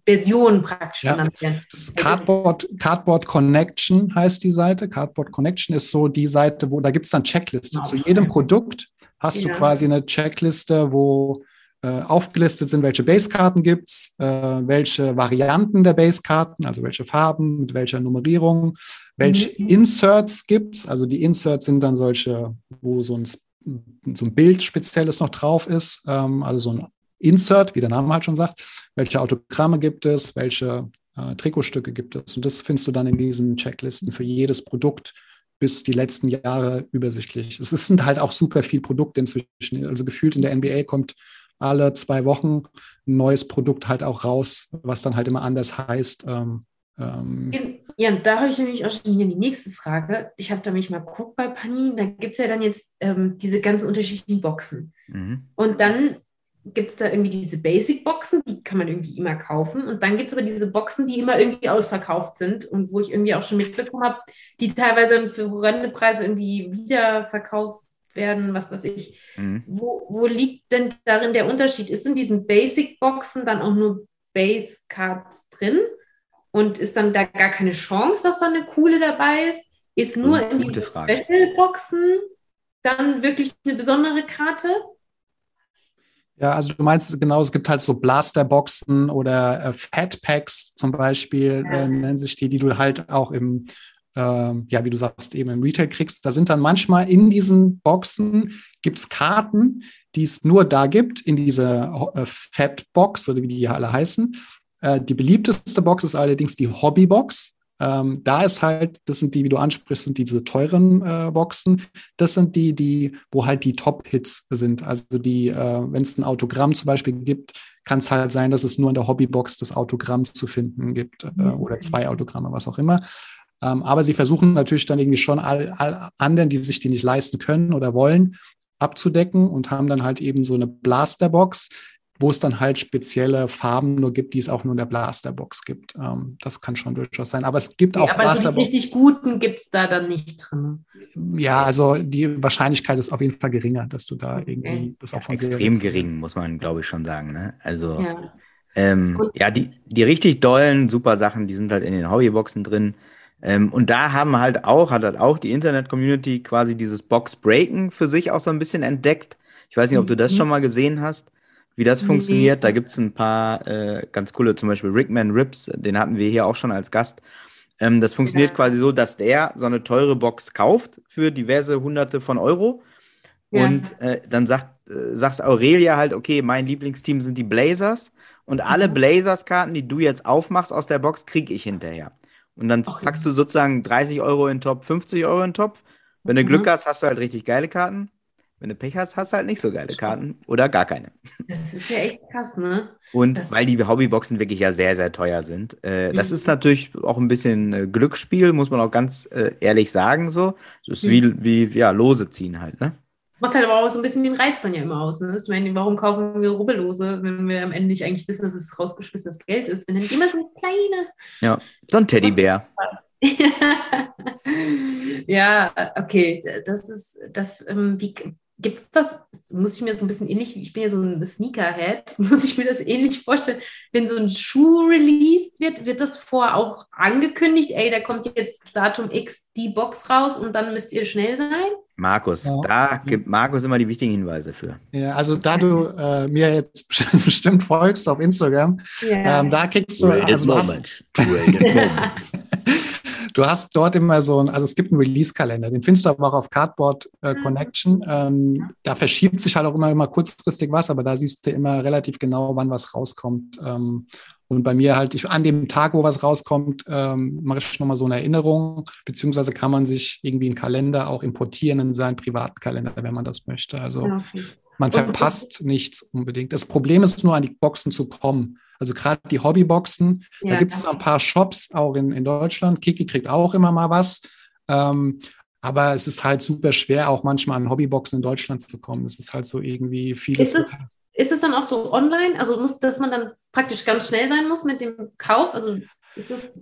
[SPEAKER 4] Versionen praktisch
[SPEAKER 3] Ja. Das ist Cardboard, Cardboard Connection heißt die Seite. Cardboard Connection ist so die Seite, wo da gibt es dann Checkliste.
[SPEAKER 4] Genau.
[SPEAKER 3] Zu jedem Produkt hast du
[SPEAKER 4] Ja.
[SPEAKER 3] quasi eine Checkliste, wo äh, aufgelistet sind, welche Basekarten gibt es, äh, welche Varianten der Basekarten, also welche Farben, mit welcher Nummerierung, welche
[SPEAKER 4] Mhm.
[SPEAKER 3] Inserts gibt es. Also die Inserts sind dann solche, wo so ein, so ein Bild spezielles noch drauf ist, ähm, also so ein Insert, wie der Name halt schon sagt. Welche Autogramme gibt es, welche äh, Trikotstücke gibt es. Und das findest du dann in diesen Checklisten für jedes Produkt bis die letzten Jahre übersichtlich. Es ist- sind halt auch super viel Produkte inzwischen. Also gefühlt in der NBA kommt alle zwei Wochen ein neues Produkt halt auch raus, was dann halt immer anders heißt. Ähm, ähm,
[SPEAKER 4] Ja, und da habe ich nämlich auch schon wieder die nächste Frage. Ich habe da mich mal geguckt bei Panini, da gibt es ja dann jetzt ähm, diese ganzen unterschiedlichen Boxen.
[SPEAKER 2] Mhm.
[SPEAKER 4] Und dann gibt es da irgendwie diese Basic-Boxen, die kann man irgendwie immer kaufen. Und dann gibt es aber diese Boxen, die immer irgendwie ausverkauft sind und wo ich irgendwie auch schon mitbekommen habe, die teilweise für horrende Preise irgendwie wiederverkauft werden, was weiß ich.
[SPEAKER 2] Mhm.
[SPEAKER 4] Wo, wo liegt denn darin der Unterschied? Ist in diesen Basic-Boxen dann auch nur Base-Cards drin? Und ist dann da gar keine Chance, dass da eine coole dabei ist? Ist nur in diesen. Special-Boxen dann wirklich eine besondere Karte?
[SPEAKER 3] Ja, also du meinst genau, es gibt halt so Blaster-Boxen oder äh, Fat-Packs zum Beispiel,
[SPEAKER 4] Ja.
[SPEAKER 3] äh, nennen sich die, die du halt auch im, ähm, ja, wie du sagst, eben im Retail kriegst. Da sind dann manchmal in diesen Boxen gibt's Karten, die es nur da gibt, in dieser äh, Fat-Box oder wie die hier alle heißen. Äh, die beliebteste Box ist allerdings die Hobby-Box. Ähm, da ist halt, das sind die, wie du ansprichst, sind die, diese teuren äh, Boxen. Das sind die, die, wo halt die Top-Hits sind. Also die, äh, wenn es ein Autogramm zum Beispiel gibt, kann es halt sein, dass es nur in der Hobbybox das Autogramm zu finden gibt äh, oder zwei Autogramme, was auch immer. Ähm, aber sie versuchen natürlich dann irgendwie schon all, all anderen, die sich die nicht leisten können oder wollen, abzudecken und haben dann halt eben so eine Blasterbox, wo es dann halt spezielle Farben nur gibt, die es auch nur in der Blasterbox gibt. Ähm, das kann schon durchaus sein. Aber es gibt auch
[SPEAKER 4] aber so die
[SPEAKER 3] Blasterbox.
[SPEAKER 4] richtig guten gibt es da dann nicht drin.
[SPEAKER 3] Ja, also die Wahrscheinlichkeit ist auf jeden Fall geringer, dass du da irgendwie
[SPEAKER 4] Okay.
[SPEAKER 3] das auch von Serie
[SPEAKER 2] Extrem gering, muss man, glaube ich, schon sagen. Ne? Also,
[SPEAKER 4] Ja.
[SPEAKER 2] ähm, ja, die, die richtig dollen, super Sachen, die sind halt in den Hobbyboxen drin. Ähm, und da haben halt auch, hat halt auch die Internet-Community quasi dieses Box-Breaken für sich auch so ein bisschen entdeckt. Ich weiß nicht, ob du das
[SPEAKER 4] Mhm.
[SPEAKER 2] schon mal gesehen hast, wie das
[SPEAKER 4] Nee.
[SPEAKER 2] funktioniert. Da gibt es ein paar äh, ganz coole, zum Beispiel Rickman Rips, den hatten wir hier auch schon als Gast. Ähm, das funktioniert
[SPEAKER 4] Ja.
[SPEAKER 2] quasi so, dass der so eine teure Box kauft für diverse Hunderte von Euro.
[SPEAKER 4] Ja.
[SPEAKER 2] Und äh, dann sagt, äh, sagt Aurelia halt, okay, mein Lieblingsteam sind die Blazers. Und alle
[SPEAKER 4] Mhm.
[SPEAKER 2] Blazers-Karten, die du jetzt aufmachst aus der Box, kriege ich hinterher. Und dann
[SPEAKER 4] Ach,
[SPEAKER 2] packst du sozusagen 30 Euro in den Topf, 50 Euro in den Topf. Wenn du
[SPEAKER 4] Mhm.
[SPEAKER 2] Glück hast, hast du halt richtig geile Karten. Wenn du Pech hast, hast du halt nicht so geile Karten oder gar keine.
[SPEAKER 4] Das ist ja echt krass, ne?
[SPEAKER 2] Und
[SPEAKER 4] Das-
[SPEAKER 2] weil die Hobbyboxen wirklich ja sehr, sehr teuer sind. Äh, das
[SPEAKER 4] Mhm.
[SPEAKER 2] ist natürlich auch ein bisschen äh, Glücksspiel, muss man auch ganz äh, ehrlich sagen. So. Das ist
[SPEAKER 4] Mhm.
[SPEAKER 2] wie, wie ja, Lose ziehen halt, ne?
[SPEAKER 4] Macht halt aber auch so ein bisschen den Reiz dann ja immer aus. Ne? Ich meine, warum kaufen wir Rubbellose, wenn wir am Ende nicht eigentlich wissen, dass es rausgeschmissenes Geld ist? Wenn dann immer so eine kleine.
[SPEAKER 2] Ja, so ein Teddybär.
[SPEAKER 4] ja, okay. Das ist, das, ähm, wie gibt es das? Muss ich mir so ein bisschen ähnlich, ich bin ja so ein Sneakerhead, muss ich mir das ähnlich vorstellen, wenn so ein Schuh released wird, wird das vorher auch angekündigt, ey, da kommt jetzt Datum X die Box raus und dann müsst ihr schnell sein?
[SPEAKER 2] Markus,
[SPEAKER 3] Ja.
[SPEAKER 2] da gibt Markus immer die wichtigen Hinweise für.
[SPEAKER 3] Ja, also da du äh, mir jetzt bestimmt folgst auf Instagram,
[SPEAKER 4] Ja.
[SPEAKER 3] ähm, da kriegst du, also du hast, du hast dort immer so ein, also es gibt einen Release-Kalender, den findest du aber auch auf Cardboard äh,
[SPEAKER 4] Mhm.
[SPEAKER 3] Connection. Ähm, da verschiebt sich halt auch immer, immer kurzfristig was, aber da siehst du immer relativ genau, wann was rauskommt. Ähm, und bei mir halt, ich, an dem Tag, wo was rauskommt, ähm, mache ich nochmal so eine Erinnerung, beziehungsweise kann man sich irgendwie einen Kalender auch importieren in seinen privaten Kalender, wenn man das möchte. Also
[SPEAKER 4] Ja, okay.
[SPEAKER 3] man verpasst nichts unbedingt. Das Problem ist nur, an die Boxen zu kommen. Also gerade die Hobbyboxen, da
[SPEAKER 4] Ja.
[SPEAKER 3] gibt es ein paar Shops auch in, in Deutschland. Kiki kriegt auch immer mal was. Ähm, aber es ist halt super schwer, auch manchmal an Hobbyboxen in Deutschland zu kommen. Es ist halt so irgendwie vieles.
[SPEAKER 4] Ist es- Ist es dann auch so online? Also muss, dass man dann praktisch ganz schnell sein muss mit dem Kauf? Also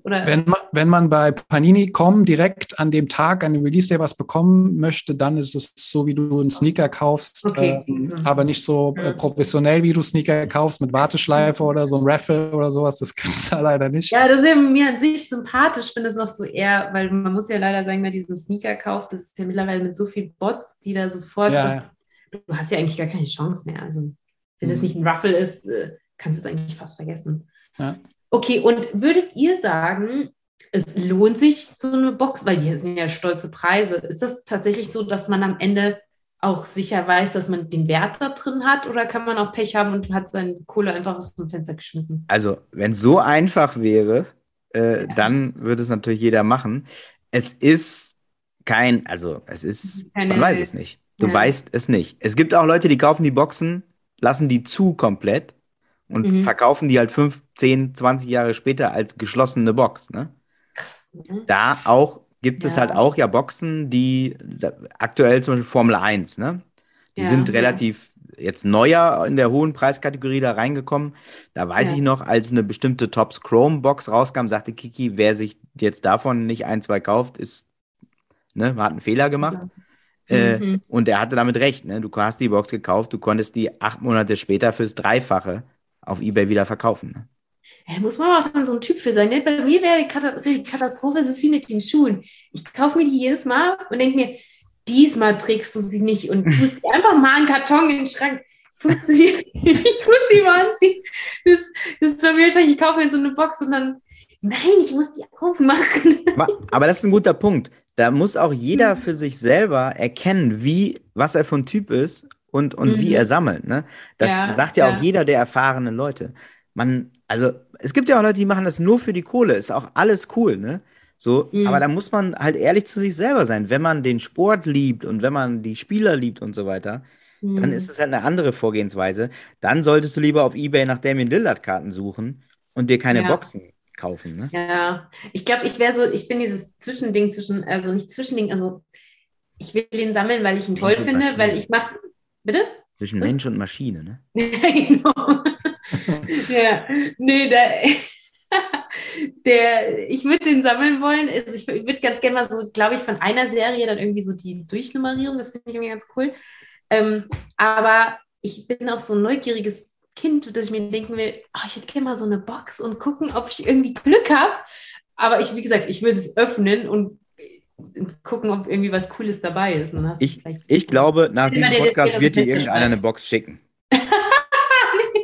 [SPEAKER 4] Oder?
[SPEAKER 3] Wenn man, wenn man bei Panini.com direkt an dem Tag, an dem Release Day was bekommen möchte, dann ist es so, wie du einen Sneaker kaufst,
[SPEAKER 4] Okay.
[SPEAKER 3] ähm,
[SPEAKER 4] Mhm.
[SPEAKER 3] aber nicht so äh, professionell, wie du Sneaker kaufst, mit Warteschleife oder so ein Raffle oder sowas. Das gibt es da leider nicht.
[SPEAKER 4] Ja, das ist mir an sich sympathisch, finde es noch so eher, weil man muss ja leider sagen, wer diesen Sneaker kauft, das ist ja mittlerweile mit so vielen Bots, die da sofort,
[SPEAKER 3] Ja, ja.
[SPEAKER 4] du hast ja eigentlich gar keine Chance mehr. Also, wenn es
[SPEAKER 3] Mhm.
[SPEAKER 4] nicht ein Ruffle ist, äh, kannst du es eigentlich fast vergessen.
[SPEAKER 3] Ja.
[SPEAKER 4] Okay, und würdet ihr sagen, es lohnt sich so eine Box, weil die sind ja stolze Preise. Ist das tatsächlich so, dass man am Ende auch sicher weiß, dass man den Wert da drin hat? Oder kann man auch Pech haben und hat seine Kohle einfach aus dem Fenster geschmissen?
[SPEAKER 2] Also, wenn es so einfach wäre, äh,
[SPEAKER 4] Ja.
[SPEAKER 2] dann würde es natürlich jeder machen. Es ist kein, also es ist,
[SPEAKER 4] Keine-
[SPEAKER 2] man weiß es nicht. Du
[SPEAKER 4] Ja.
[SPEAKER 2] weißt es nicht. Es gibt auch Leute, die kaufen die Boxen, lassen die zu komplett und
[SPEAKER 4] Mhm.
[SPEAKER 2] verkaufen die halt 5, 10, 20 Jahre später als geschlossene Box. Ne?
[SPEAKER 4] Krass, ne?
[SPEAKER 2] Da auch gibt es
[SPEAKER 4] Ja.
[SPEAKER 2] halt auch ja Boxen, die aktuell zum Beispiel Formel 1, ne? Die
[SPEAKER 4] Ja,
[SPEAKER 2] sind
[SPEAKER 4] ja.
[SPEAKER 2] relativ jetzt neuer in der hohen Preiskategorie da reingekommen. Da weiß
[SPEAKER 4] Ja.
[SPEAKER 2] ich noch, als eine bestimmte Tops Chrome Box rauskam, sagte Kiki, wer sich jetzt davon nicht ein, zwei kauft, ist, ne, hat einen Fehler gemacht. Äh,
[SPEAKER 4] Mhm.
[SPEAKER 2] und er hatte damit recht, ne? Du hast die Box gekauft, du konntest die acht Monate später fürs Dreifache auf Ebay wieder verkaufen. Ne?
[SPEAKER 4] Ja, da muss man aber auch dann so ein Typ für sein. Ne? Bei mir wäre die, ist Katastrophe, es ist wie mit den Schuhen. Ich kaufe mir die jedes Mal und denke mir, diesmal trägst du sie nicht und tust sie einfach mal einen Karton in den Schrank. Funktioniert nicht. Ich muss sie mal anziehen. Das, das ist bei mir wahrscheinlich, ich kaufe mir so eine Box und dann, nein, ich muss die aufmachen.
[SPEAKER 2] Ma- Aber das ist ein guter Punkt. Da muss auch jeder für sich selber erkennen, wie, was er für ein Typ ist und, und
[SPEAKER 4] Mhm.
[SPEAKER 2] wie er sammelt. Ne? Das
[SPEAKER 4] Ja,
[SPEAKER 2] sagt ja,
[SPEAKER 4] ja.
[SPEAKER 2] auch jeder der erfahrenen Leute. Man, also es gibt ja auch Leute, die machen das nur für die Kohle. Ist auch alles cool, ne? So,
[SPEAKER 4] Mhm.
[SPEAKER 2] aber da muss man halt ehrlich zu sich selber sein. Wenn man den Sport liebt und wenn man die Spieler liebt und so weiter,
[SPEAKER 4] Mhm.
[SPEAKER 2] dann ist es halt eine andere Vorgehensweise. Dann solltest du lieber auf Ebay nach Damien Lillard Karten suchen und dir keine
[SPEAKER 4] Ja.
[SPEAKER 2] Boxen kaufen. Ne?
[SPEAKER 4] Ja, ich glaube, ich wäre so, ich bin dieses Zwischending zwischen, also nicht Zwischending, also ich will den sammeln, weil ich ihn toll finde, weil ich mache, bitte?
[SPEAKER 2] Zwischen? Mensch und Maschine. Ne?
[SPEAKER 4] genau. ja, nee, der, der, ich würde den sammeln wollen. Also ich, ich würde ganz gerne mal so, glaube ich, von einer Serie dann irgendwie so die Durchnummerierung, das finde ich irgendwie ganz cool. Ähm, aber ich bin auch so ein neugieriges Kind, dass ich mir denken will, oh, ich hätte gerne mal so eine Box und gucken, ob ich irgendwie Glück habe. Aber ich, wie gesagt, ich würde es öffnen und gucken, ob irgendwie was Cooles dabei ist.
[SPEAKER 2] Ich,
[SPEAKER 4] vielleicht-
[SPEAKER 2] ich glaube, nach diesem
[SPEAKER 4] der- der
[SPEAKER 2] Podcast
[SPEAKER 4] das
[SPEAKER 2] wird dir irgendeiner eine Box schicken.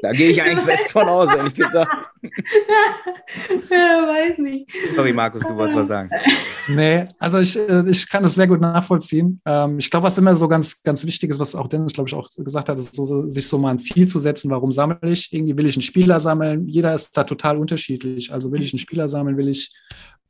[SPEAKER 2] Da gehe ich eigentlich fest von aus, ehrlich gesagt.
[SPEAKER 4] ja, weiß nicht.
[SPEAKER 2] Sorry, Markus, du wolltest was sagen.
[SPEAKER 3] Nee, also ich, äh, ich kann das sehr gut nachvollziehen. Ähm, ich glaube, was immer so ganz, ganz wichtig ist, was auch Dennis, glaube ich, auch gesagt hat, ist so, sich so mal ein Ziel zu setzen, warum sammle ich? Irgendwie will ich einen Spieler sammeln. Jeder ist da total unterschiedlich. Also will ich einen Spieler sammeln, will ich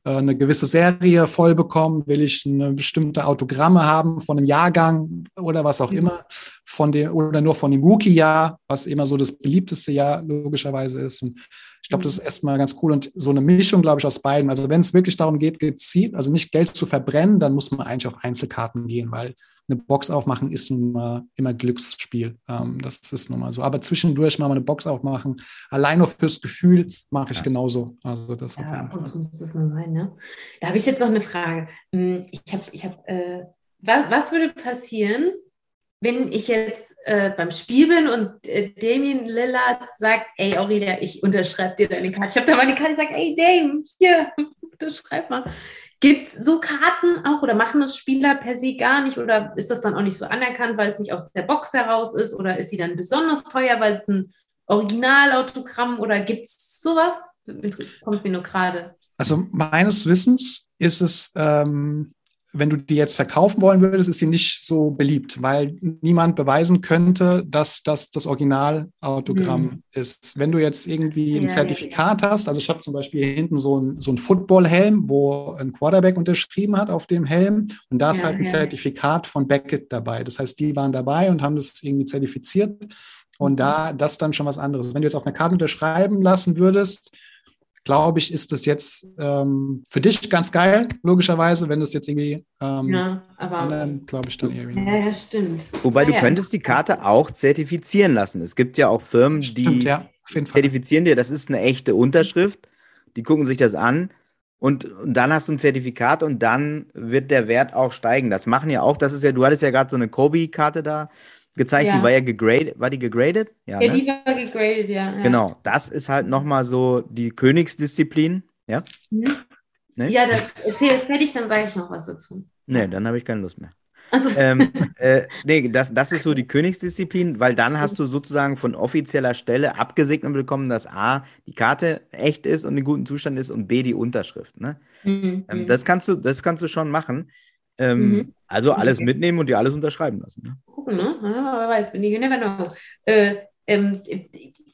[SPEAKER 3] eine gewisse Serie voll bekommen, will ich eine bestimmte Autogramme haben von einem Jahrgang oder was auch
[SPEAKER 4] Mhm.
[SPEAKER 3] immer, von dem, oder nur von dem Rookie-Jahr, was immer so das beliebteste Jahr logischerweise ist. Und ich glaube, das ist erstmal ganz cool und so eine Mischung, glaube ich, aus beiden. Also wenn es wirklich darum geht, gezielt, also nicht Geld zu verbrennen, dann muss man eigentlich auf Einzelkarten gehen, weil eine Box aufmachen ist nun mal immer Glücksspiel. Ähm, das ist nun mal so. Aber zwischendurch mal eine Box aufmachen, allein nur fürs Gefühl, mache ich
[SPEAKER 2] Ja.
[SPEAKER 3] genauso. Also das
[SPEAKER 4] Ja, und zu muss das mal sein, ne? Da habe ich jetzt noch eine Frage. Hm, Ich habe, ich habe, äh, was, was würde passieren, wenn ich jetzt äh, beim Spiel bin und äh, Damien Lillard sagt, ey Aurelia, ich unterschreibe dir deine Karte. Ich habe da meine Karte gesagt, ey Dame, hier, unterschreib mal. Gibt so Karten auch oder machen das Spieler per se gar nicht oder ist das dann auch nicht so anerkannt, weil es nicht aus der Box heraus ist oder ist sie dann besonders teuer, weil es ein Originalautogramm oder gibt es sowas? Kommt mir nur gerade.
[SPEAKER 3] Also meines Wissens ist es, ähm, wenn du die jetzt verkaufen wollen würdest, ist sie nicht so beliebt, weil niemand beweisen könnte, dass das das Originalautogramm
[SPEAKER 4] Mhm.
[SPEAKER 3] ist. Wenn du jetzt irgendwie ein
[SPEAKER 4] Ja,
[SPEAKER 3] Zertifikat hast, also ich habe zum Beispiel hier hinten so ein, so ein Football-Helm, wo ein Quarterback unterschrieben hat auf dem Helm und da ist
[SPEAKER 4] Ja,
[SPEAKER 3] halt ein
[SPEAKER 4] ja.
[SPEAKER 3] Zertifikat von Beckett dabei. Das heißt, die waren dabei und haben das irgendwie zertifiziert und
[SPEAKER 4] Mhm.
[SPEAKER 3] da das dann schon was anderes. Wenn du jetzt auf einer Karte unterschreiben lassen würdest, glaube ich, ist das jetzt ähm, für dich ganz geil, logischerweise, wenn du es jetzt irgendwie ähm,
[SPEAKER 4] Ja, aber.
[SPEAKER 3] anderen, glaube ich, dann irgendwie.
[SPEAKER 4] Ja, ja, stimmt.
[SPEAKER 2] Wobei du
[SPEAKER 4] Ja, ja.
[SPEAKER 2] könntest die Karte auch zertifizieren lassen. Es gibt ja auch Firmen, die
[SPEAKER 3] Stimmt, ja, auf jeden Fall.
[SPEAKER 2] zertifizieren dir, das ist eine echte Unterschrift. die gucken sich das an und, und dann hast du ein Zertifikat und dann wird der Wert auch steigen. Das machen ja auch, das ist ja, du hattest ja gerade so eine Kobe-Karte da gezeigt,
[SPEAKER 4] Ja.
[SPEAKER 2] die war ja gegradet, war die gegradet?
[SPEAKER 4] Ja,
[SPEAKER 2] ne?
[SPEAKER 4] die war gegradet, ja. ja.
[SPEAKER 2] Genau, das ist halt nochmal so die Königsdisziplin. Ja?
[SPEAKER 4] Mhm.
[SPEAKER 2] Ne?
[SPEAKER 4] Ja, das, erzähl es fertig, dann sage ich noch was dazu.
[SPEAKER 2] Nee, dann habe ich keine Lust mehr.
[SPEAKER 4] Also,
[SPEAKER 2] ähm, äh, nee, das, das ist so die Königsdisziplin, weil dann hast du sozusagen von offizieller Stelle abgesegnet bekommen, dass A, die Karte echt ist und in gutem Zustand ist und B, die Unterschrift. Ne?
[SPEAKER 4] mhm,
[SPEAKER 2] Ähm,
[SPEAKER 4] mhm.
[SPEAKER 2] das, kannst du, das kannst du schon machen. Ähm,
[SPEAKER 4] Mhm.
[SPEAKER 2] Also alles
[SPEAKER 4] Okay.
[SPEAKER 2] mitnehmen und dir alles unterschreiben lassen. Ne?
[SPEAKER 4] gucken, ne? Ja, wer weiß, wenn you never know. Äh, ähm,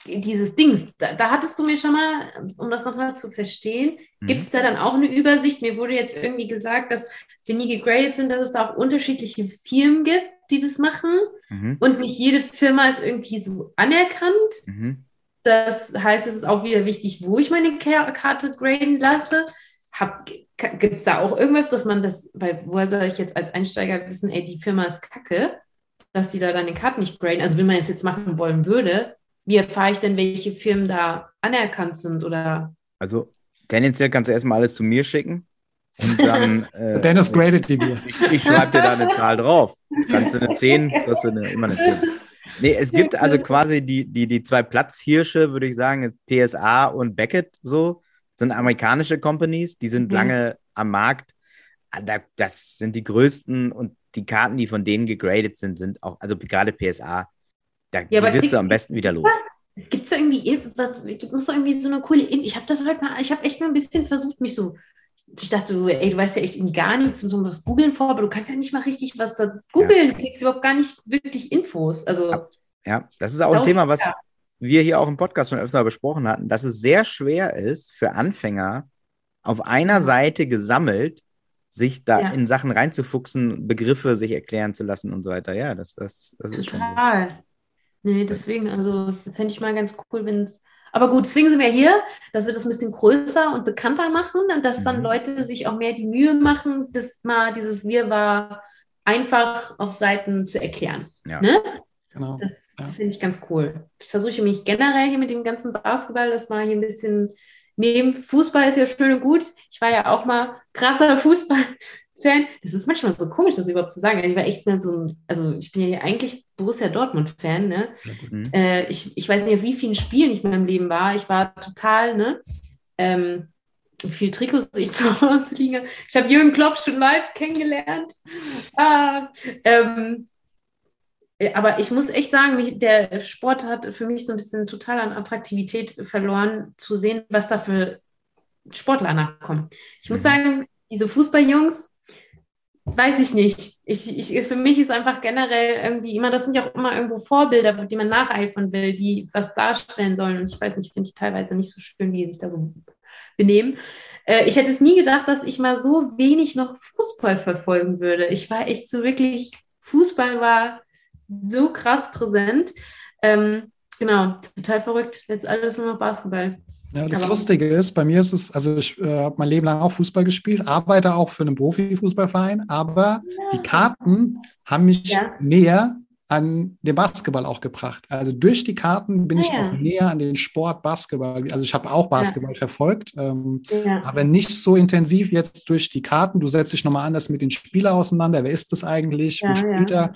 [SPEAKER 4] dieses Dings, da, da hattest du mir schon mal, um das nochmal zu verstehen,
[SPEAKER 2] Mhm.
[SPEAKER 4] gibt es da dann auch eine Übersicht? Mir wurde jetzt irgendwie gesagt, dass wir nie gegradet sind, dass es da auch unterschiedliche Firmen gibt, die das machen.
[SPEAKER 2] Mhm.
[SPEAKER 4] Und nicht jede Firma ist irgendwie so anerkannt.
[SPEAKER 2] Mhm.
[SPEAKER 4] Das heißt, es ist auch wieder wichtig, wo ich meine Ka- Karte graden lasse. Gibt es da auch irgendwas, dass man das, weil woher soll ich jetzt als Einsteiger wissen, ey, die Firma ist kacke, dass die da deine Karten nicht graden? Also wenn man es jetzt machen wollen würde, wie erfahre ich denn, welche Firmen da anerkannt sind oder
[SPEAKER 2] Also tendenziell kannst du erstmal alles zu mir schicken und dann. Äh,
[SPEAKER 3] Dennis gradet die dir.
[SPEAKER 2] Ich, ich schreibe dir da eine Zahl drauf. Kannst du eine 10, kannst du eine, immer eine 10. Nee, es gibt also quasi die, die, die zwei Platzhirsche, würde ich sagen, ist PSA und Beckett so, sind amerikanische Companies, die sind
[SPEAKER 4] Mhm.
[SPEAKER 2] lange am Markt. Ah, Da, das sind die größten und die Karten, die von denen gegradet sind, sind auch, also gerade PSA, da
[SPEAKER 4] Ja,
[SPEAKER 2] wirst du am besten wieder los.
[SPEAKER 4] gibt es da irgendwie, was, gibt es irgendwie so eine coole, ich habe das heute mal, ich habe echt mal ein bisschen versucht, mich so, ich dachte so, ey, du weißt ja echt irgendwie gar nichts um so was googeln vor, aber du kannst ja nicht mal richtig was da googeln, du kriegst überhaupt gar nicht wirklich Infos. Also,
[SPEAKER 2] Ja. Ja, das ist auch ein Thema, was
[SPEAKER 4] ja.
[SPEAKER 2] Wir hier auch im Podcast schon öfter besprochen hatten, dass es sehr schwer ist für Anfänger, auf einer Seite gesammelt, sich da
[SPEAKER 4] Ja.
[SPEAKER 2] in Sachen reinzufuchsen, Begriffe sich erklären zu lassen und so weiter. Ja, das, das, das ist schon so.
[SPEAKER 4] total. Nee, deswegen, also fände ich mal ganz cool, wenn es. Aber gut, deswegen sind wir hier, dass wir das ein bisschen größer und bekannter machen und dass dann
[SPEAKER 2] Mhm.
[SPEAKER 4] Leute sich auch mehr die Mühe machen, das mal dieses Wirrwarr einfach auf Seiten zu erklären.
[SPEAKER 2] Ja.
[SPEAKER 4] Ne?
[SPEAKER 3] Genau.
[SPEAKER 4] Das
[SPEAKER 3] Ja.
[SPEAKER 4] finde ich ganz cool. Ich versuche mich generell hier mit dem ganzen Basketball, das mal hier ein bisschen nehmen. Fußball ist ja schön und gut. Ich war ja auch mal krasser Fußballfan. Das ist manchmal so komisch, das überhaupt zu sagen. Ich war echt mal so ein, also ich bin ja hier eigentlich Borussia Dortmund-Fan, ne?
[SPEAKER 2] Mhm.
[SPEAKER 4] Äh, ich, ich weiß nicht, wie vielen Spielen ich in meinem Leben war. Ich war total, ne? Ähm, wie viele Trikots ich zu Hause liege. Ich habe Jürgen Klopp schon live kennengelernt. Ah, ähm, äh, aber ich muss echt sagen, mich, der Sport hat für mich so ein bisschen total an Attraktivität verloren, zu sehen, was da für Sportler nachkommen. Ich muss
[SPEAKER 2] Mhm.
[SPEAKER 4] sagen, diese Fußballjungs, weiß ich nicht. Ich, ich, für mich ist einfach generell irgendwie immer, das sind ja auch immer irgendwo Vorbilder, die man nacheifern will, die was darstellen sollen. Und ich weiß nicht, finde ich teilweise nicht so schön, wie sie sich da so benehmen. Äh, ich hätte es nie gedacht, dass ich mal so wenig noch Fußball verfolgen würde. Ich war echt so wirklich, Fußball war so krass präsent. Ähm, genau, total verrückt. Jetzt alles nur noch Basketball.
[SPEAKER 3] Ja, das
[SPEAKER 4] Aber-
[SPEAKER 3] Lustige ist, bei mir ist es, also ich äh, habe mein Leben lang auch Fußball gespielt, arbeite auch für einen Profifußballverein, aber die Karten haben mich
[SPEAKER 4] Ja.
[SPEAKER 3] näher an den Basketball auch gebracht. Also durch die Karten bin
[SPEAKER 4] Ah,
[SPEAKER 3] ich
[SPEAKER 4] ja.
[SPEAKER 3] auch näher an den Sport Basketball. Also ich habe auch Basketball verfolgt, ähm,
[SPEAKER 4] Ja.
[SPEAKER 3] aber nicht so intensiv jetzt durch die Karten. Du setzt dich nochmal anders mit den Spielern auseinander. Wer ist das eigentlich?
[SPEAKER 4] Ja,
[SPEAKER 3] Wie spielt
[SPEAKER 4] ja.
[SPEAKER 3] er?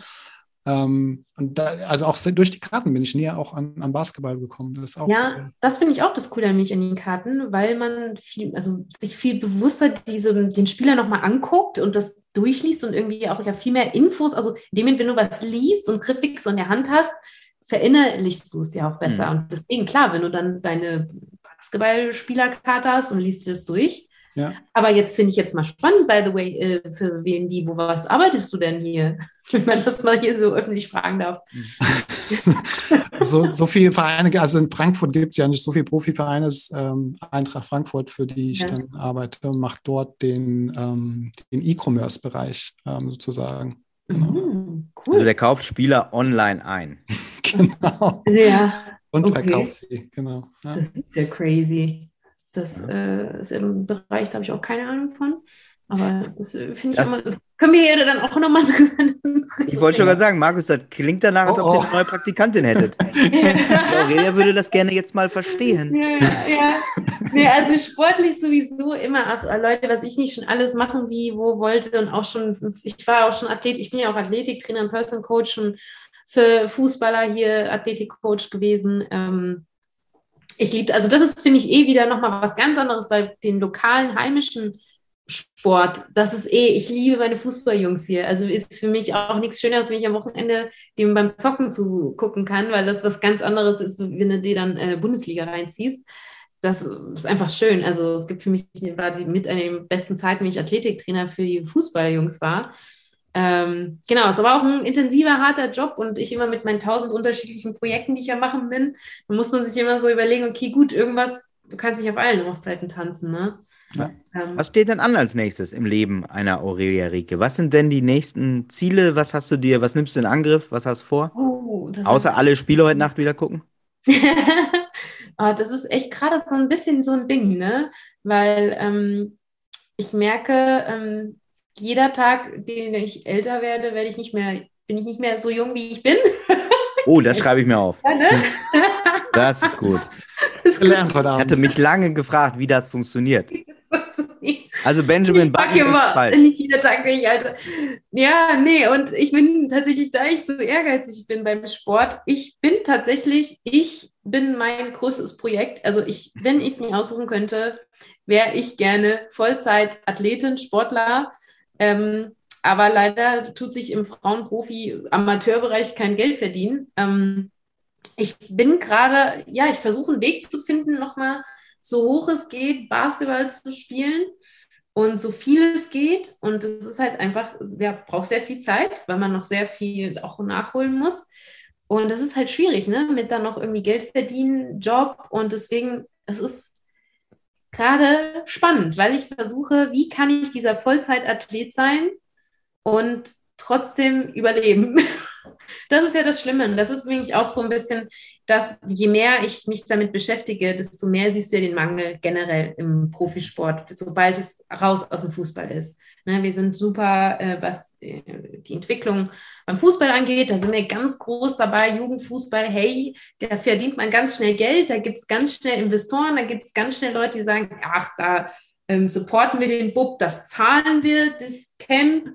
[SPEAKER 3] Ähm, und da, also auch durch die Karten bin ich näher auch an, an Basketball gekommen. Das ist auch
[SPEAKER 4] Ja,
[SPEAKER 3] so.
[SPEAKER 4] das finde ich auch das Coole an mich an den Karten, weil man viel, also sich viel bewusster diese, den Spieler nochmal anguckt und das durchliest und irgendwie auch ja viel mehr Infos. Also in dem Moment, wenn du was liest und griffig so in der Hand hast, verinnerlichst du es ja auch besser. Und deswegen, klar, wenn du dann deine Basketballspielerkarte hast und liest dir das durch.
[SPEAKER 3] Ja.
[SPEAKER 4] Aber jetzt finde ich jetzt mal spannend, by the way, äh, für wen die, wo was arbeitest du denn hier? Wenn man das mal hier so öffentlich fragen darf.
[SPEAKER 3] so, so viele Vereine, also in Frankfurt gibt es ja nicht so viele Profivereine, es ist, ähm, Eintracht Frankfurt, für die ich
[SPEAKER 4] Ja.
[SPEAKER 3] dann arbeite, macht dort den, ähm, den E-Commerce-Bereich ähm, sozusagen. Genau.
[SPEAKER 4] Mhm, cool.
[SPEAKER 2] Also der kauft Spieler online ein.
[SPEAKER 3] Genau.
[SPEAKER 4] ja.
[SPEAKER 3] Und
[SPEAKER 4] Okay.
[SPEAKER 3] verkauft sie, genau. Ja.
[SPEAKER 4] Das ist ja crazy. Das äh, ist ein Bereich, da habe ich auch keine Ahnung von. Aber das äh, finde ich das, immer. Können wir hier dann auch nochmal drüber
[SPEAKER 2] Ich wollte schon mal sagen, Markus, das klingt danach, als ob oh, oh. ihr eine neue Praktikantin hättet. Aurelia würde das gerne jetzt mal verstehen.
[SPEAKER 4] Ja, ja. Nee, also sportlich sowieso immer. Ach, Leute, was ich nicht schon alles machen, wie, wo wollte und auch schon, ich war auch schon Athlet, ich bin ja auch Athletiktrainer und Person Coach schon für Fußballer hier Athletikcoach gewesen. Ähm, ich liebe, also das ist, finde ich, eh wieder nochmal was ganz anderes, weil den lokalen, heimischen Sport, das ist eh, ich liebe meine Fußballjungs hier. Also ist für mich auch nichts Schöneres, wenn ich am Wochenende dem beim Zocken zugucken kann, weil das was ganz anderes ist, wenn du dir dann äh, Bundesliga reinziehst. Das ist einfach schön. Also es gibt für mich, war die mit einer der besten Zeiten, wenn ich Athletiktrainer für die Fußballjungs war. Ähm, genau, es war auch ein intensiver, harter Job und ich immer mit meinen tausend unterschiedlichen Projekten, die ich ja machen bin, da muss man sich immer so überlegen, okay, gut, irgendwas, du kannst nicht auf allen Hochzeiten tanzen, ne?
[SPEAKER 2] Ja. Ähm, was steht denn an als nächstes im Leben einer Aurelia Rieke? Was sind denn die nächsten Ziele? Was hast du dir, was nimmst du in Angriff? Was hast du vor? Oh, Außer alle Spiele heute Nacht wieder gucken?
[SPEAKER 4] oh, das ist echt gerade so ein bisschen so ein Ding, ne? Weil ähm, ich merke, ähm, jeder Tag, den ich älter werde, werde ich nicht mehr, bin ich nicht mehr so jung, wie ich bin.
[SPEAKER 2] Oh, das schreibe ich mir auf. Ja, ne? Das ist gut. Das ist Gelernt heute Abend. Ich hatte mich lange gefragt, wie das funktioniert. Also Benjamin Button ist falsch. Nicht jeder Tag ich, Alter.
[SPEAKER 4] Ja, nee, und ich bin tatsächlich, da ich so ehrgeizig bin beim Sport, ich bin tatsächlich, ich bin mein größtes Projekt. Also ich, wenn ich es mir aussuchen könnte, wäre ich gerne Vollzeit-Athletin, Sportler ähm, aber leider tut sich im Frauenprofi-Amateurbereich kein Geld verdienen. Ähm, ich bin gerade, ja, ich versuche einen Weg zu finden, nochmal so hoch es geht, Basketball zu spielen und so viel es geht. Und es ist halt einfach, ja, braucht sehr viel Zeit, weil man noch sehr viel auch nachholen muss. Und das ist halt schwierig, ne? Mit dann noch irgendwie Geld verdienen, Job. Und deswegen, es ist gerade spannend, weil ich versuche, wie kann ich dieser Vollzeitathlet sein und trotzdem überleben. Das ist ja das Schlimme. Das ist wirklich auch so ein bisschen, dass je mehr ich mich damit beschäftige, desto mehr siehst du ja den Mangel generell im Profisport, sobald es raus aus dem Fußball ist. Ne, wir sind super, äh, was äh, die Entwicklung beim Fußball angeht. Da sind wir ganz groß dabei. Jugendfußball, hey, da verdient man ganz schnell Geld. Da gibt es ganz schnell Investoren. Da gibt es ganz schnell Leute, die sagen, ach, da ähm, supporten wir den Bub, das zahlen wir, das Camp.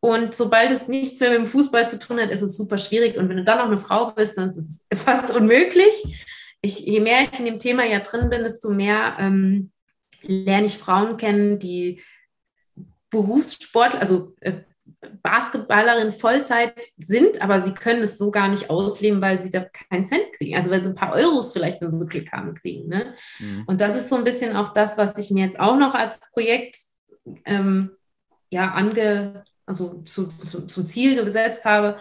[SPEAKER 4] Und sobald es nichts mehr mit dem Fußball zu tun hat, ist es super schwierig. Und wenn du dann noch eine Frau bist, dann ist es fast unmöglich. Ich, je mehr ich in dem Thema ja drin bin, desto mehr ähm, lerne ich Frauen kennen, die Berufssport, also äh, Basketballerin Vollzeit sind, aber sie können es so gar nicht ausleben, weil sie da keinen Cent kriegen. Also weil sie ein paar Euros vielleicht, wenn sie Glück haben, kriegen. Ne? Mhm. Und das ist so ein bisschen auch das, was ich mir jetzt auch noch als Projekt ähm, ja, ange, also zu, zu, zum Ziel gesetzt habe,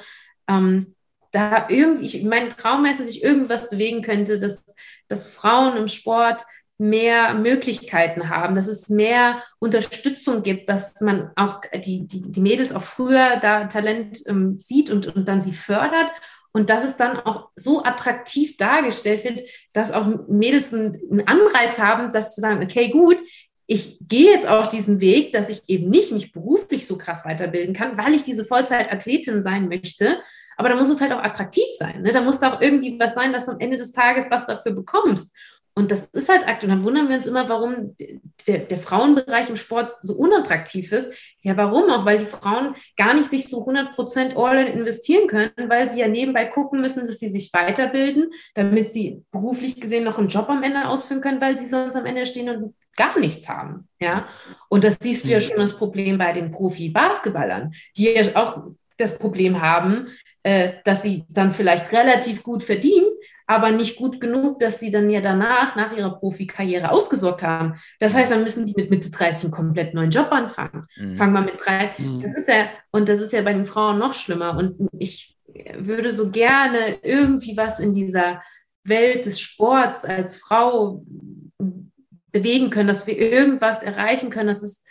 [SPEAKER 4] ähm, da irgendwie, ich, mein Traum ist, dass ich irgendwas bewegen könnte, dass, dass Frauen im Sport mehr Möglichkeiten haben, dass es mehr Unterstützung gibt, dass man auch die, die, die Mädels auch früher da Talent ähm, sieht und, und dann sie fördert. Und dass es dann auch so attraktiv dargestellt wird, dass auch Mädels einen, Anreiz haben, das zu sagen, okay, gut, ich gehe jetzt auch diesen Weg, dass ich eben nicht mich beruflich so krass weiterbilden kann, weil ich diese Vollzeitathletin sein möchte. Aber da muss es halt auch attraktiv sein. Ne? Da muss da auch irgendwie was sein, dass du am Ende des Tages was dafür bekommst. Und das ist halt aktuell. Dann wundern wir uns immer, warum der, der, Frauenbereich im Sport so unattraktiv ist. Ja, warum auch? Weil die Frauen gar nicht sich so 100% All-in investieren können, weil sie ja nebenbei gucken müssen, dass sie sich weiterbilden, damit sie beruflich gesehen noch einen Job am Ende ausführen können, weil sie sonst am Ende stehen und gar nichts haben. Ja, und das siehst du ja schon das Problem bei den Profi-Basketballern, die ja auch das Problem haben, äh, dass sie dann vielleicht relativ gut verdienen, aber nicht gut genug, dass sie dann ja danach, nach ihrer Profikarriere ausgesorgt haben. Das heißt, dann müssen die mit Mitte 30 einen komplett neuen Job anfangen. Mhm. Fangen wir mit drei. Mhm. Das ist ja, und das ist ja bei den Frauen noch schlimmer. Und ich würde so gerne irgendwie was in dieser Welt des Sports als Frau bewegen können, dass wir irgendwas erreichen können, dass es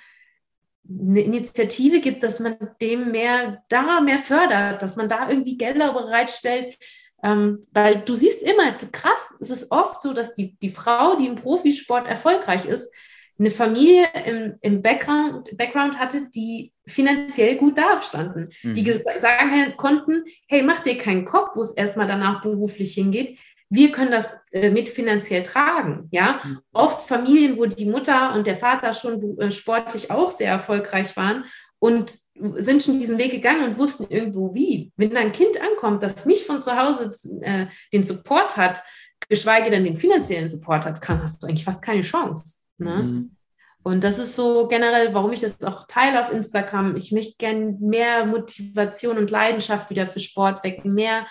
[SPEAKER 4] eine Initiative gibt, dass man dem mehr da mehr fördert, dass man da irgendwie Gelder bereitstellt, Ähm, weil du siehst immer, krass, es ist oft so, dass die, die Frau, die im Profisport erfolgreich ist, eine Familie im, im Background, Background hatte, die finanziell gut dastanden, mhm. die sagen konnten, hey, mach dir keinen Kopf, wo es erstmal danach beruflich hingeht. Wir können das äh, mit finanziell tragen. Ja, mhm. oft Familien, wo die Mutter und der Vater schon äh, sportlich auch sehr erfolgreich waren und sind schon diesen Weg gegangen und wussten irgendwo wie. Wenn ein Kind ankommt, das nicht von zu Hause äh, den Support hat, geschweige denn den finanziellen Support hat, kann, hast du eigentlich fast keine Chance. Ne? Mhm. Und das ist so generell, warum ich das auch teile auf Instagram. Ich möchte gerne mehr Motivation und Leidenschaft wieder für Sport wecken, mehr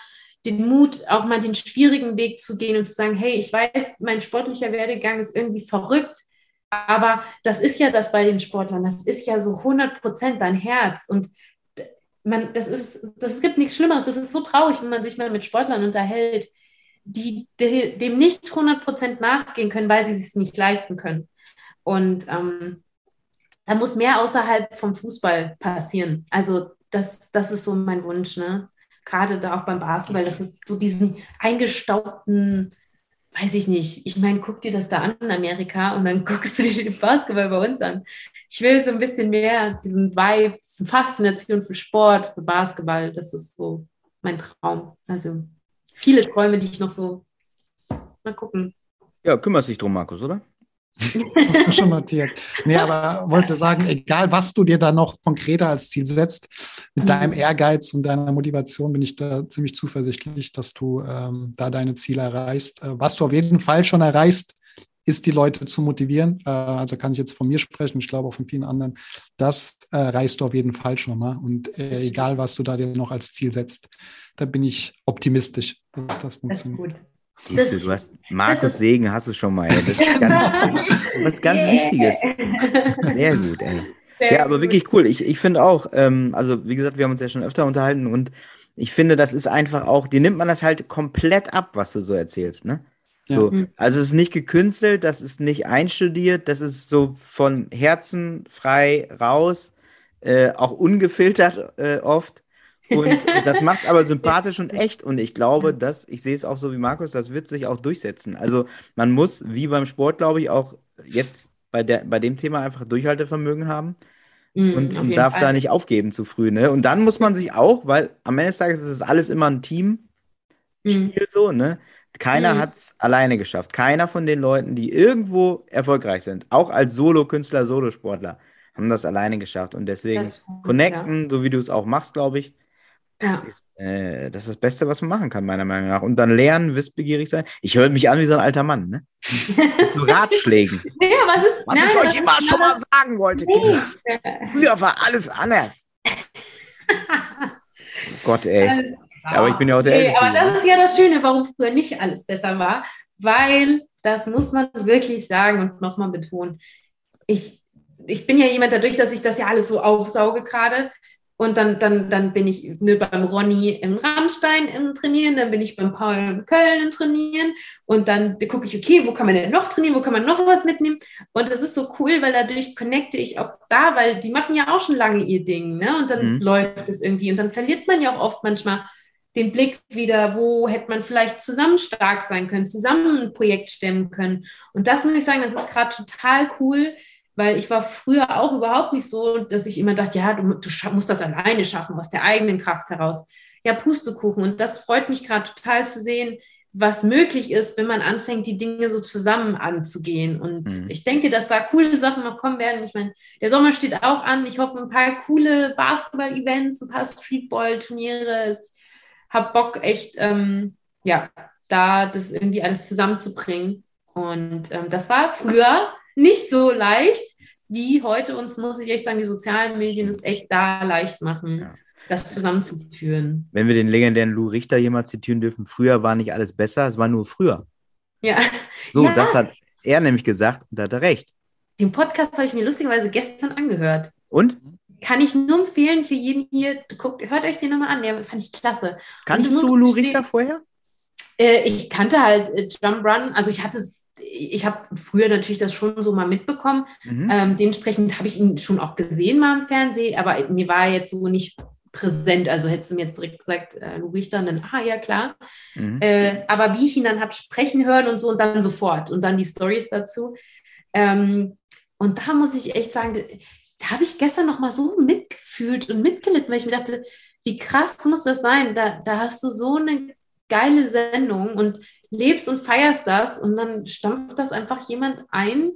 [SPEAKER 4] den Mut, auch mal den schwierigen Weg zu gehen und zu sagen, hey, ich weiß, mein sportlicher Werdegang ist irgendwie verrückt, aber das ist ja das bei den Sportlern, das ist ja so 100 Prozent dein Herz und man, das ist, das gibt nichts Schlimmeres, das ist so traurig, wenn man sich mal mit Sportlern unterhält, die, die dem nicht 100 Prozent nachgehen können, weil sie es nicht leisten können. Und ähm, da muss mehr außerhalb vom Fußball passieren. Also das, das ist so mein Wunsch, ne? Gerade da auch beim Basketball, das ist so diesen eingestaubten, weiß ich nicht. Ich meine, guck dir das da an in Amerika und dann guckst du dir den Basketball bei uns an. Ich will so ein bisschen mehr diesen Vibe, Faszination für Sport, für Basketball. Das ist so mein Traum. Also viele Träume, die ich noch so mal gucken.
[SPEAKER 2] Ja, kümmerst dich drum, Markus, oder?
[SPEAKER 3] Hast du schon notiert. Nee, aber wollte sagen, egal was du dir da noch konkreter als Ziel setzt, mit mhm. deinem Ehrgeiz und deiner Motivation bin ich da ziemlich zuversichtlich, dass du ähm, da deine Ziele erreichst. Äh, was du auf jeden Fall schon erreichst, ist die Leute zu motivieren. Äh, also kann ich jetzt von mir sprechen, ich glaube auch von vielen anderen. Das äh, erreichst du auf jeden Fall schon mal. Und äh, egal, was du da dir noch als Ziel setzt, da bin ich optimistisch, dass das funktioniert. Das
[SPEAKER 2] Siehst du, du hast Markus Segen hast du schon mal. Ey. Das ist ganz, was ganz yeah. Wichtiges. Sehr gut, ey. Sehr ja, aber gut. wirklich cool. Ich, ich finde auch, ähm, also wie gesagt, wir haben uns ja schon öfter unterhalten und ich finde, das ist einfach auch, dir nimmt man das halt komplett ab, was du so erzählst, ne? So, ja. Also es ist nicht gekünstelt, das ist nicht einstudiert, das ist so von Herzen frei raus, äh, auch ungefiltert äh, oft. Und das macht es aber sympathisch und echt. Und ich glaube, dass, ich sehe es auch so wie Markus, das wird sich auch durchsetzen. Also man muss, wie beim Sport, glaube ich, auch jetzt bei, der, bei dem Thema einfach Durchhaltevermögen haben. Mm, und, und darf Fall. da nicht aufgeben zu früh. Ne? Und dann muss man sich auch, weil am Ende des Tages ist es alles immer ein Teamspiel mm. so, ne? Keiner mm. hat es alleine geschafft. Keiner von den Leuten, die irgendwo erfolgreich sind, auch als Solo-Künstler, Solosportler, haben das alleine geschafft. Und deswegen das, connecten, ja. so wie du es auch machst, glaube ich, das, ja. ist, äh, das ist das Beste, was man machen kann, meiner Meinung nach. Und dann lernen, wissbegierig sein. Ich höre mich an wie so ein alter Mann, ne? Mit so Ratschlägen.
[SPEAKER 4] Ja, was ist,
[SPEAKER 2] was nein, ich euch immer schon mal sagen wollte. Nee. Früher war alles anders. Gott, ey. Alles, aber ich bin ja auch der nee, Älteste.
[SPEAKER 4] Aber das ist ja das Schöne, warum früher nicht alles besser war. Weil, das muss man wirklich sagen und nochmal betonen, ich, ich bin ja jemand, dadurch, dass ich das ja alles so aufsauge gerade, und dann, dann, dann bin ich ne, beim Ronny im Rammstein im Trainieren, dann bin ich beim Paul in Köln im Trainieren und dann gucke ich, okay, wo kann man denn noch trainieren, wo kann man noch was mitnehmen? Und das ist so cool, weil dadurch connecte ich auch da, weil die machen ja auch schon lange ihr Ding, ne? Und dann mhm. läuft es irgendwie und dann verliert man ja auch oft manchmal den Blick wieder, wo hätte man vielleicht zusammen stark sein können, zusammen ein Projekt stemmen können. Und das muss ich sagen, das ist gerade total cool, weil ich war früher auch überhaupt nicht so, dass ich immer dachte, ja, du, du musst das alleine schaffen, aus der eigenen Kraft heraus. Ja, Pustekuchen. Und das freut mich gerade total zu sehen, was möglich ist, wenn man anfängt, die Dinge so zusammen anzugehen. Und mhm. ich denke, dass da coole Sachen noch kommen werden. Ich meine, der Sommer steht auch an. Ich hoffe, ein paar coole Basketball-Events, ein paar Streetball-Turniere. Ich habe Bock, echt, ähm, ja, da das irgendwie alles zusammenzubringen. Und ähm, das war früher nicht so leicht wie heute. Uns muss ich echt sagen, die sozialen Medien es echt da leicht machen. Ja das zusammenzuführen.
[SPEAKER 2] Wenn wir den legendären Lou Richter jemals zitieren dürfen, früher war nicht alles besser, es war nur früher.
[SPEAKER 4] Ja.
[SPEAKER 2] So,
[SPEAKER 4] ja.
[SPEAKER 2] das hat er nämlich gesagt und da hat er recht.
[SPEAKER 4] Den Podcast habe ich mir lustigerweise gestern angehört.
[SPEAKER 2] Und?
[SPEAKER 4] Kann ich nur empfehlen für jeden hier, guckt, hört euch den nochmal an, der fand ich klasse.
[SPEAKER 2] Kanntest du Lou Richter vorher?
[SPEAKER 4] Äh, ich kannte halt äh, Jump Run, also ich hatte es ich habe früher natürlich das schon so mal mitbekommen. Mhm. Ähm, dementsprechend habe ich ihn schon auch gesehen mal im Fernsehen, aber mir war er jetzt so nicht präsent. Also hättest du mir jetzt direkt gesagt, äh, Lou Richter, dann, ah ja, klar.
[SPEAKER 2] Mhm.
[SPEAKER 4] Äh, aber wie ich ihn dann habe sprechen hören und so und dann sofort und dann die Stories dazu. Ähm, und da muss ich echt sagen, da habe ich gestern noch mal so mitgefühlt und mitgelitten, weil ich mir dachte, wie krass muss das sein? Da, da hast du so eine geile Sendung und lebst und feierst das und dann stampft das einfach jemand ein.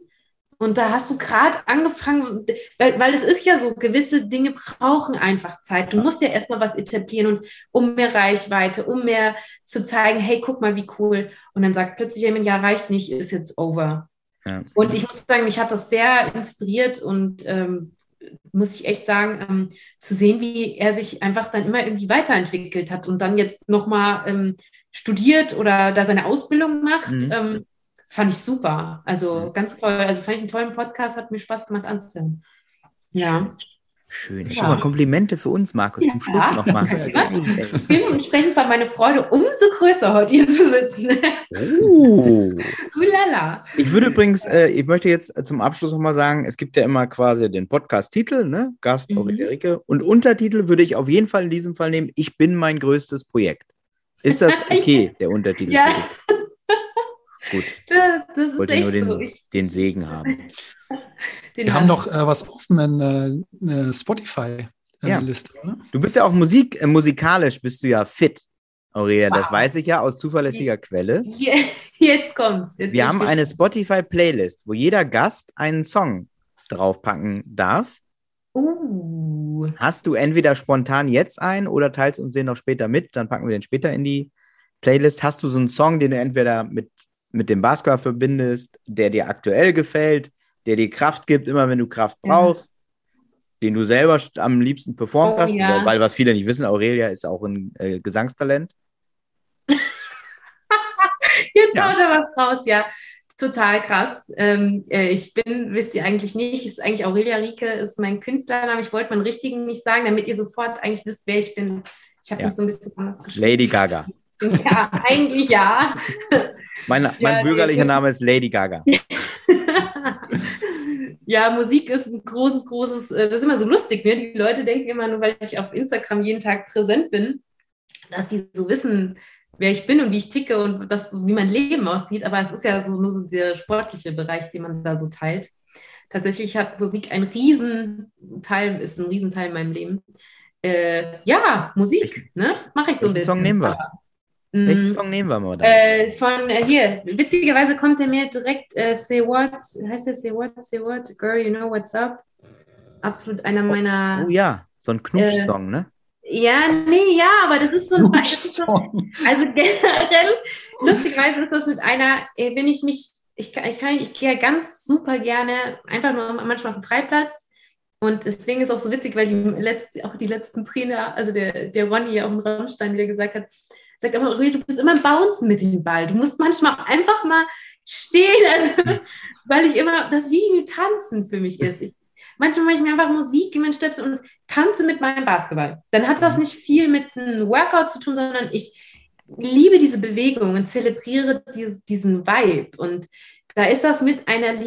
[SPEAKER 4] Und da hast du gerade angefangen, weil, weil es ist ja so, gewisse Dinge brauchen einfach Zeit. Du musst ja erstmal was etablieren und um mehr Reichweite, um mehr zu zeigen, hey, guck mal, wie cool. Und dann sagt plötzlich jemand, ja, reicht nicht, ist jetzt over.
[SPEAKER 2] Ja.
[SPEAKER 4] Und ich muss sagen, mich hat das sehr inspiriert und ähm, muss ich echt sagen, ähm, zu sehen, wie er sich einfach dann immer irgendwie weiterentwickelt hat und dann jetzt nochmal ähm, studiert oder da seine Ausbildung macht,
[SPEAKER 2] Mhm.
[SPEAKER 4] ähm, fand ich super. Also
[SPEAKER 2] Mhm.
[SPEAKER 4] ganz toll. Also fand ich einen tollen Podcast, hat mir Spaß gemacht anzuhören. Ja.
[SPEAKER 2] Schön.
[SPEAKER 4] Ja.
[SPEAKER 2] Schon mal Komplimente für uns, Markus, zum Schluss
[SPEAKER 4] Ja.
[SPEAKER 2] nochmal.
[SPEAKER 3] Sehr
[SPEAKER 4] Dementsprechend war meine Freude umso größer, heute hier zu sitzen.
[SPEAKER 2] Oh.
[SPEAKER 4] Ulala.
[SPEAKER 2] Ich würde übrigens, äh, ich möchte jetzt äh, zum Abschluss nochmal sagen, es gibt ja immer quasi den Podcast-Titel, ne? Gast
[SPEAKER 4] Mhm.
[SPEAKER 2] Aurelia Ricke. Und Untertitel würde ich auf jeden Fall in diesem Fall nehmen, ich bin mein größtes Projekt. Ist das okay, der Untertitel?
[SPEAKER 4] Ja.
[SPEAKER 2] Gut,
[SPEAKER 4] Das, das
[SPEAKER 2] ich
[SPEAKER 4] ist
[SPEAKER 2] wollte
[SPEAKER 4] echt
[SPEAKER 2] nur den,
[SPEAKER 4] so. Ich,
[SPEAKER 2] den Segen haben.
[SPEAKER 4] den
[SPEAKER 3] Wir haben noch äh, was offen in äh, eine Spotify-Liste,
[SPEAKER 2] Ja.
[SPEAKER 3] oder?
[SPEAKER 2] Du bist ja auch Musik, äh, musikalisch bist du ja fit, Aurelia. Das
[SPEAKER 4] Wow.
[SPEAKER 2] weiß ich ja aus zuverlässiger Quelle.
[SPEAKER 4] Je- Jetzt kommt's. Jetzt
[SPEAKER 2] Wir haben eine Spotify-Playlist, wo jeder Gast einen Song draufpacken darf.
[SPEAKER 4] Uh,
[SPEAKER 2] Hast du entweder spontan jetzt einen oder teilst uns den noch später mit, dann packen wir den später in die Playlist. Hast du so einen Song, den du entweder mit, mit dem Basketball verbindest, der dir aktuell gefällt, der dir Kraft gibt, immer wenn du Kraft
[SPEAKER 4] Ja.
[SPEAKER 2] brauchst, den du selber am liebsten performt
[SPEAKER 4] Oh,
[SPEAKER 2] hast?
[SPEAKER 4] ja.
[SPEAKER 2] Weil was viele nicht wissen, Aurelia ist auch ein äh, Gesangstalent.
[SPEAKER 4] jetzt
[SPEAKER 2] Ja.
[SPEAKER 4] haut er was raus, ja. Total krass. Ähm, äh, ich bin, wisst ihr eigentlich nicht, ist eigentlich Aurelia Rieke, ist mein Künstlername. Ich wollte meinen richtigen nicht sagen, damit ihr sofort eigentlich wisst, wer ich bin. Ich habe
[SPEAKER 2] Ja.
[SPEAKER 4] mich so ein bisschen anders geschrieben.
[SPEAKER 2] Lady Gaga.
[SPEAKER 4] Ja, eigentlich ja.
[SPEAKER 2] Mein, mein
[SPEAKER 4] Ja,
[SPEAKER 2] bürgerlicher. Name ist Lady Gaga.
[SPEAKER 4] ja, Musik ist ein großes, großes, äh, das ist immer so lustig, ne? Die Leute denken immer nur, weil ich auf Instagram jeden Tag präsent bin, dass die so wissen, wer ich bin und wie ich ticke und das, wie mein Leben aussieht. Aber es ist ja so nur so der sportliche Bereich, den man da so teilt. Tatsächlich hat Musik ein Riesenteil, ist ein Riesenteil in meinem Leben. Äh, ja, Musik, ne? Mache ich so ein bisschen.
[SPEAKER 2] Song nehmen wir?
[SPEAKER 4] Mm,
[SPEAKER 2] Welchen Song nehmen wir mal da?
[SPEAKER 4] äh, von äh, hier, witzigerweise kommt er mir direkt äh, Say What, heißt der Say What, Say What, Girl, you know what's up? Absolut einer meiner.
[SPEAKER 2] Oh ja, so ein Knutsch-Song, ne?
[SPEAKER 4] Ja, nee, ja, aber das ist so ein. Ist so, also generell, lustigerweise ist das mit einer, äh, wenn ich mich, ich ich, kann, ich gehe ganz super gerne einfach nur manchmal auf den Freiplatz. Und deswegen ist auch so witzig, weil die letzte, auch die letzten Trainer, also der, der Ronny auch im Rammstein wieder gesagt hat, sagt Rui, du bist immer im Bouncen mit dem Ball. Du musst manchmal einfach mal stehen, also, weil ich immer, das wie Tanzen für mich ist. Ich, manchmal mache ich mir einfach Musik in meinen Stöpsel und tanze mit meinem Basketball. Dann hat das nicht viel mit einem Workout zu tun, sondern ich liebe diese Bewegung und zelebriere diese, diesen Vibe. Und da ist das mit einer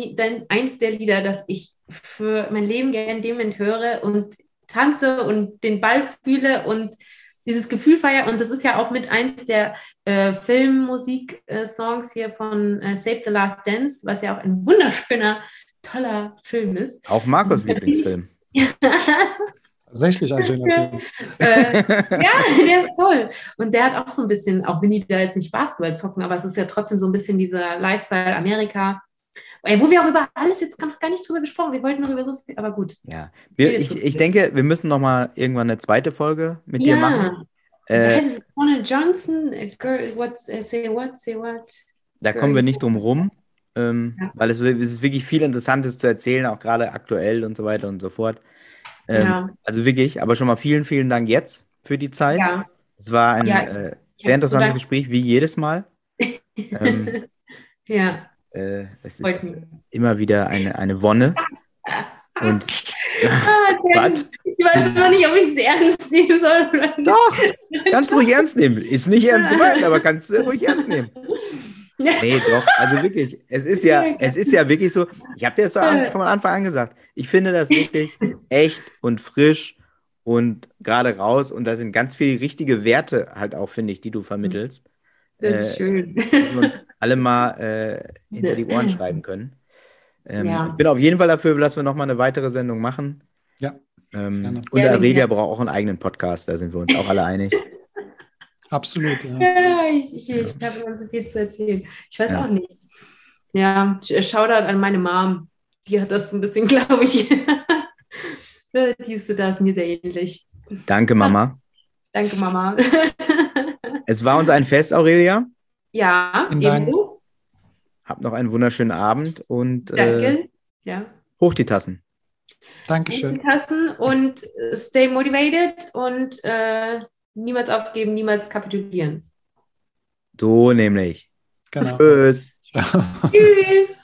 [SPEAKER 4] eins der Lieder, das ich für mein Leben gerne dem höre und tanze und den Ball fühle und dieses Gefühl feiere. Und das ist ja auch mit eins der äh, Filmmusik-Songs hier von äh, Save the Last Dance, was ja auch ein wunderschöner, toller Film ist.
[SPEAKER 2] Auch Markus Lieblingsfilm.
[SPEAKER 3] Tatsächlich ein schöner Film.
[SPEAKER 4] äh, ja, der ist toll. Und der hat auch so ein bisschen, auch wenn die da jetzt nicht Basketball zocken, aber es ist ja trotzdem so ein bisschen dieser Lifestyle Amerika. Ey, wo wir auch über alles jetzt noch gar nicht drüber gesprochen. Wir wollten noch über so viel, aber gut.
[SPEAKER 2] Ja, wir, ich, ich denke, wir müssen noch mal irgendwann eine zweite Folge mit dir machen.
[SPEAKER 4] Wie
[SPEAKER 2] Äh,
[SPEAKER 4] heißt es? Donald Johnson, Girl, what, äh, say what, say what.
[SPEAKER 2] da kommen wir nicht drum rum, ähm,
[SPEAKER 4] Ja.
[SPEAKER 2] weil es, es ist wirklich viel Interessantes zu erzählen, auch gerade aktuell und so weiter und so fort. Ähm,
[SPEAKER 4] Ja.
[SPEAKER 2] Also wirklich, aber schon mal vielen, vielen Dank jetzt für die Zeit.
[SPEAKER 4] Ja,
[SPEAKER 2] Es war ein äh, sehr interessantes
[SPEAKER 4] gedacht-
[SPEAKER 2] Gespräch, wie jedes Mal. ähm,
[SPEAKER 4] ja.
[SPEAKER 2] Es ist, äh, es ist immer wieder eine, eine Wonne. Und
[SPEAKER 4] Ah,
[SPEAKER 2] Was?
[SPEAKER 4] Ich weiß immer nicht, ob ich es ernst nehmen soll oder nicht.
[SPEAKER 2] doch, kannst du ruhig ernst nehmen. Ist nicht ernst gemeint, aber kannst du ruhig ernst nehmen. Nee, doch, also wirklich, es ist ja, es ist ja wirklich so, ich habe dir das so an, von Anfang an gesagt, ich finde das wirklich echt und frisch und gerade raus. Und da sind ganz viele richtige Werte halt auch, finde ich, die du vermittelst.
[SPEAKER 4] Das ist schön.
[SPEAKER 2] Die wir uns alle mal äh, hinter die Ohren schreiben können. Ähm,
[SPEAKER 4] Ja.
[SPEAKER 2] Ich bin auf jeden Fall dafür, dass wir nochmal eine weitere Sendung machen.
[SPEAKER 3] Ja,
[SPEAKER 2] Ähm, und Aurelia braucht auch einen eigenen Podcast, da sind wir uns auch alle einig.
[SPEAKER 3] Absolut. Ja.
[SPEAKER 4] Ja, ich, ich, ich habe immer so viel zu erzählen. Ich weiß auch nicht. Ja, Sh- Shoutout an meine Mom. Die hat das so ein bisschen, glaube ich. Äh, Die ist da ist mir sehr ähnlich.
[SPEAKER 2] Danke, Mama.
[SPEAKER 4] Danke, Mama.
[SPEAKER 2] Es war uns ein Fest, Aurelia.
[SPEAKER 4] ja, ebenso.
[SPEAKER 2] Habt noch einen wunderschönen Abend und äh,
[SPEAKER 4] Danke. Ja.
[SPEAKER 2] hoch die Tassen.
[SPEAKER 3] Dankeschön.
[SPEAKER 4] Tassen und äh, stay motivated und äh, niemals aufgeben, niemals kapitulieren.
[SPEAKER 2] So nämlich.
[SPEAKER 3] Genau.
[SPEAKER 2] Tschüss.
[SPEAKER 4] Tschüss.